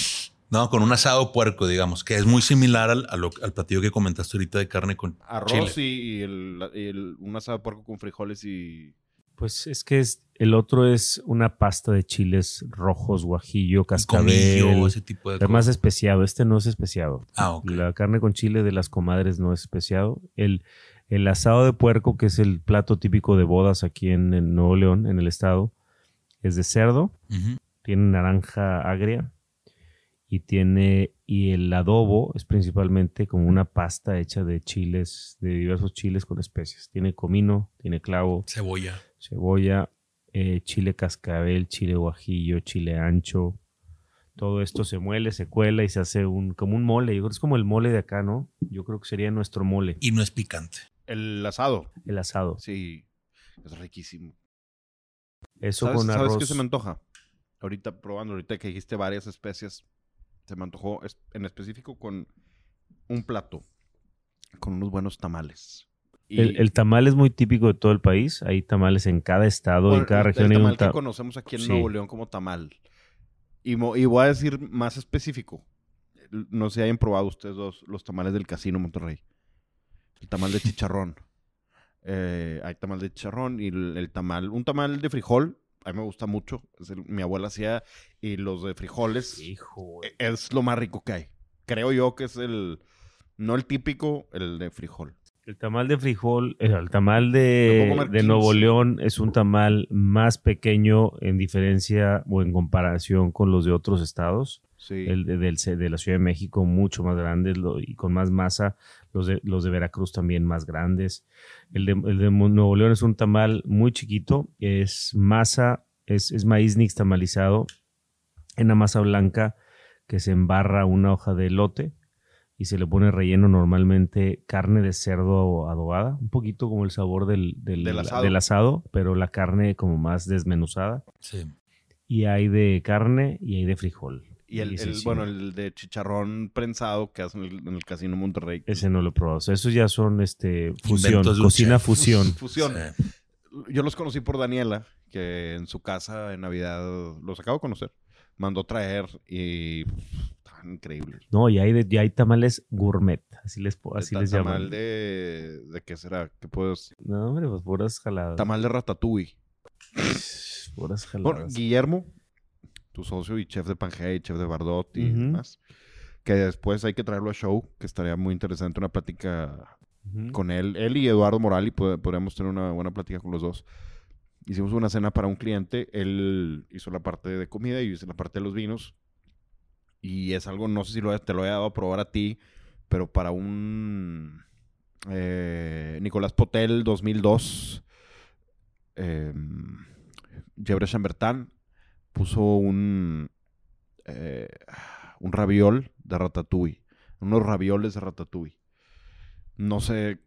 No, con un asado puerco, digamos, que es muy similar al, al platillo que comentaste ahorita de carne con arroz chile. y, el, el- un asado puerco con frijoles y... Pues es que es, el otro es una pasta de chiles rojos, guajillo, cascabel. comillo, ese tipo de Pero más cosas. especiado. Este no es especiado. Ah, ok. La carne con chile de las comadres no es especiado. El, el asado de puerco, que es el plato típico de bodas aquí en, en Nuevo León, en el estado, es de cerdo. Tiene naranja agria. Y tiene. Y el adobo es principalmente como una pasta hecha de chiles, de diversos chiles con especias. Tiene comino, tiene clavo, Cebolla. cebolla, eh, chile cascabel, chile guajillo, chile ancho. Todo esto se muele, se cuela y se hace un como un mole. Yo creo que es como el mole de acá, ¿no? Yo creo que sería nuestro mole, Y no es picante. El asado, el asado. sí, es riquísimo. Eso ¿Sabes, con ¿sabes qué se me antoja? Ahorita probando, ahorita que dijiste varias especias, se me antojó es- en específico con un plato, con unos buenos tamales. Y- el, el tamal es muy típico de todo el país. Hay tamales en cada estado, bueno, en cada el- región. El hay un tamal que ta- conocemos aquí en Sí. Nuevo León como tamal. Y, mo- y voy a decir más específico. No sé si hayan probado ustedes dos los tamales del Casino Monterrey. El tamal de chicharrón. Eh, hay tamal de chicharrón y el, el tamal, un tamal de frijol, a mí me gusta mucho. Es el- mi abuela hacía y los de frijoles Hijo, güey. e- es lo más rico que hay. Creo yo que es el, no el típico, el de frijol. El tamal de frijol, eh, el tamal de, de Nuevo 15. León es un tamal más pequeño en diferencia o en comparación con los de otros estados. Sí. El de, del ce- de la Ciudad de México mucho más grande lo- y con más masa. Los de, los de Veracruz también más grandes. El de, el de Mo- Nuevo León es un tamal muy chiquito. Es masa, es, es maíz nixtamalizado en una masa blanca que se embarra una hoja de elote y se le pone relleno normalmente carne de cerdo adobada, un poquito como el sabor del, del, Del asado. del asado, pero la carne como más desmenuzada. Sí. Y hay de carne y hay de frijol. Y el, bueno, el de chicharrón prensado que hacen en el, en el Casino Monterrey. Ese no lo he probado. O sea, esos ya son este, fusión, cocina chef. fusión. Fusión. Sí. Yo los conocí por Daniela, que en su casa en Navidad los acabo de conocer. Mandó traer y estaban increíbles. No, y hay, de, y hay tamales gourmet, así les, así les tamal llaman. de... ¿De qué será? ¿Qué puedo decir? No, hombre, pues puras jaladas. Tamal de ratatouille. Puras Bueno, jaladas. Guillermo, tu socio y chef de Pangea y chef de Bardot y Ujú. demás. Que después hay que traerlo a show, que estaría muy interesante una plática Ujú. con él, él y Eduardo Morali, pod- podríamos tener una buena plática con los dos. Hicimos una cena para un cliente, él hizo la parte de comida y yo hice la parte de los vinos. Y es algo, no sé si lo, te lo he dado a probar a ti, pero para un eh, Nicolás Potel 2002, eh, Gebre Chambertin puso un, eh, un raviol de ratatouille, unos ravioles de ratatouille. No sé,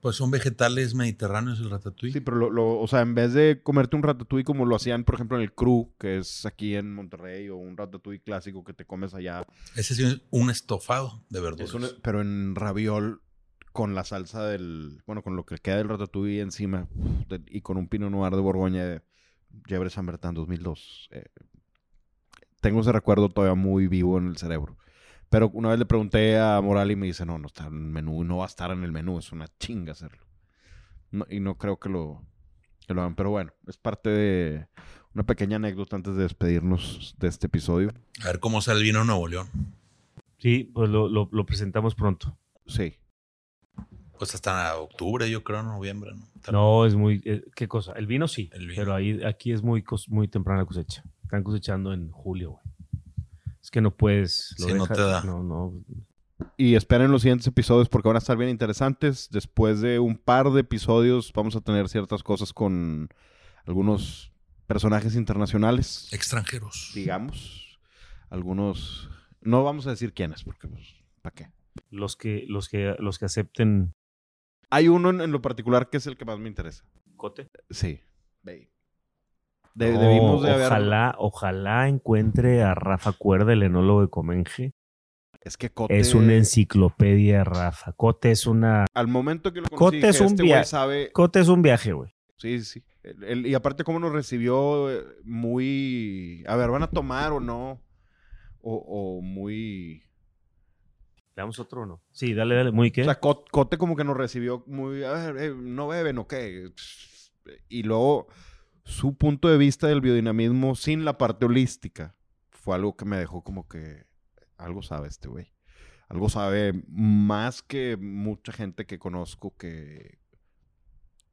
Pues son vegetales mediterráneos el ratatouille. Sí, pero lo, lo- o sea, en vez de comerte un ratatouille como lo hacían, por ejemplo, en el Cru, que es aquí en Monterrey, o un ratatouille clásico que te comes allá, Ese sí es un estofado de verduras. es un- pero en raviol con la salsa del, bueno, con lo que queda del ratatouille encima y con un Pinot Noir de Borgoña Gebre Chambertin 2002. Eh, tengo ese recuerdo todavía muy vivo en el cerebro. Pero una vez le pregunté a Moral y me dice, no, no está en el menú, no va a estar en el menú, es una chinga hacerlo. No- y no creo que lo, que lo hagan, pero bueno, es parte de una pequeña anécdota antes de despedirnos de este episodio. A ver cómo sale el vino Nuevo León. Sí, pues lo, lo- lo presentamos pronto. Sí. Pues hasta octubre, yo creo, noviembre, ¿no? No, es muy... eh, ¿Qué cosa? El vino sí, El vino. pero ahí, aquí es muy, muy temprana la cosecha. Están cosechando en julio, güey. Es que no puedes... lo Sí, no te da. No, no. Y esperen los siguientes episodios porque van a estar bien interesantes. Después de un par de episodios vamos a tener ciertas cosas con algunos personajes internacionales, Extranjeros. digamos. Algunos... No vamos a decir quiénes porque, pues, ¿para qué? Los que, los que, los que acepten Hay uno en, en lo particular que es el que más me interesa. Cote. Sí. De- No, debimos de haber... ojalá, ojalá encuentre a Rafa Cuerda, el enólogo de Comenge. Es que Cote... Es una enciclopedia, Rafa. Cote es una. Al momento que lo conocí, Cote es un este güey via- sabe... Cote es un viaje, güey. Sí, sí. El- el- y aparte cómo nos recibió eh, muy... A ver, ¿van a tomar o no? O, o muy... ¿Le damos otro o no? Sí, dale, dale. Muy qué. O sea, Co- Cote como que nos recibió muy... A ver, eh, ¿no beben o qué? Y luego su punto de vista del biodinamismo sin la parte holística fue algo que me dejó como que... Algo sabe este güey. Algo sabe más que mucha gente que conozco que,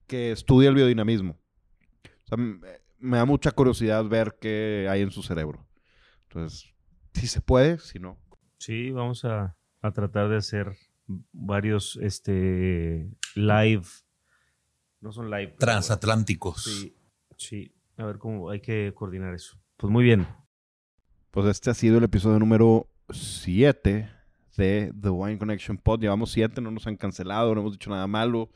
que estudia el biodinamismo. O sea, m- me da mucha curiosidad ver qué hay en su cerebro. Entonces, si se puede, si no. Sí, vamos a, a tratar de hacer varios este live. No son live. pero- Transatlánticos. Sí, sí. A ver cómo hay que coordinar eso. Pues muy bien. Pues este ha sido el episodio número 7 de The Wine Connection Pod. Llevamos 7, no nos han cancelado, no hemos dicho nada malo.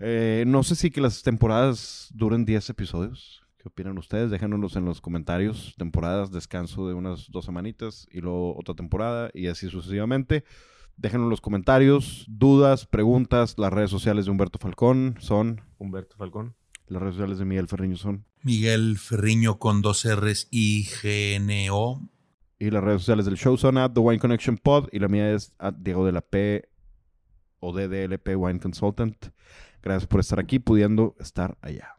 Eh, no sé si que las temporadas duren 10 episodios. ¿Qué opinan ustedes? Déjanoslos en los comentarios. Temporadas, descanso de unas dos semanitas y luego otra temporada y así sucesivamente. Déjenos en los comentarios, dudas, preguntas. Las redes sociales de Humberto Falcón son. Humberto Falcón. Las redes sociales de Miguel Ferriño son. Miguel Ferriño con dos R's y GNO. Y las redes sociales del show son at The Wine Connection Pod. Y la mía es at Diego de la P o DDLP Wine Consultant. Gracias por estar aquí, pudiendo estar allá.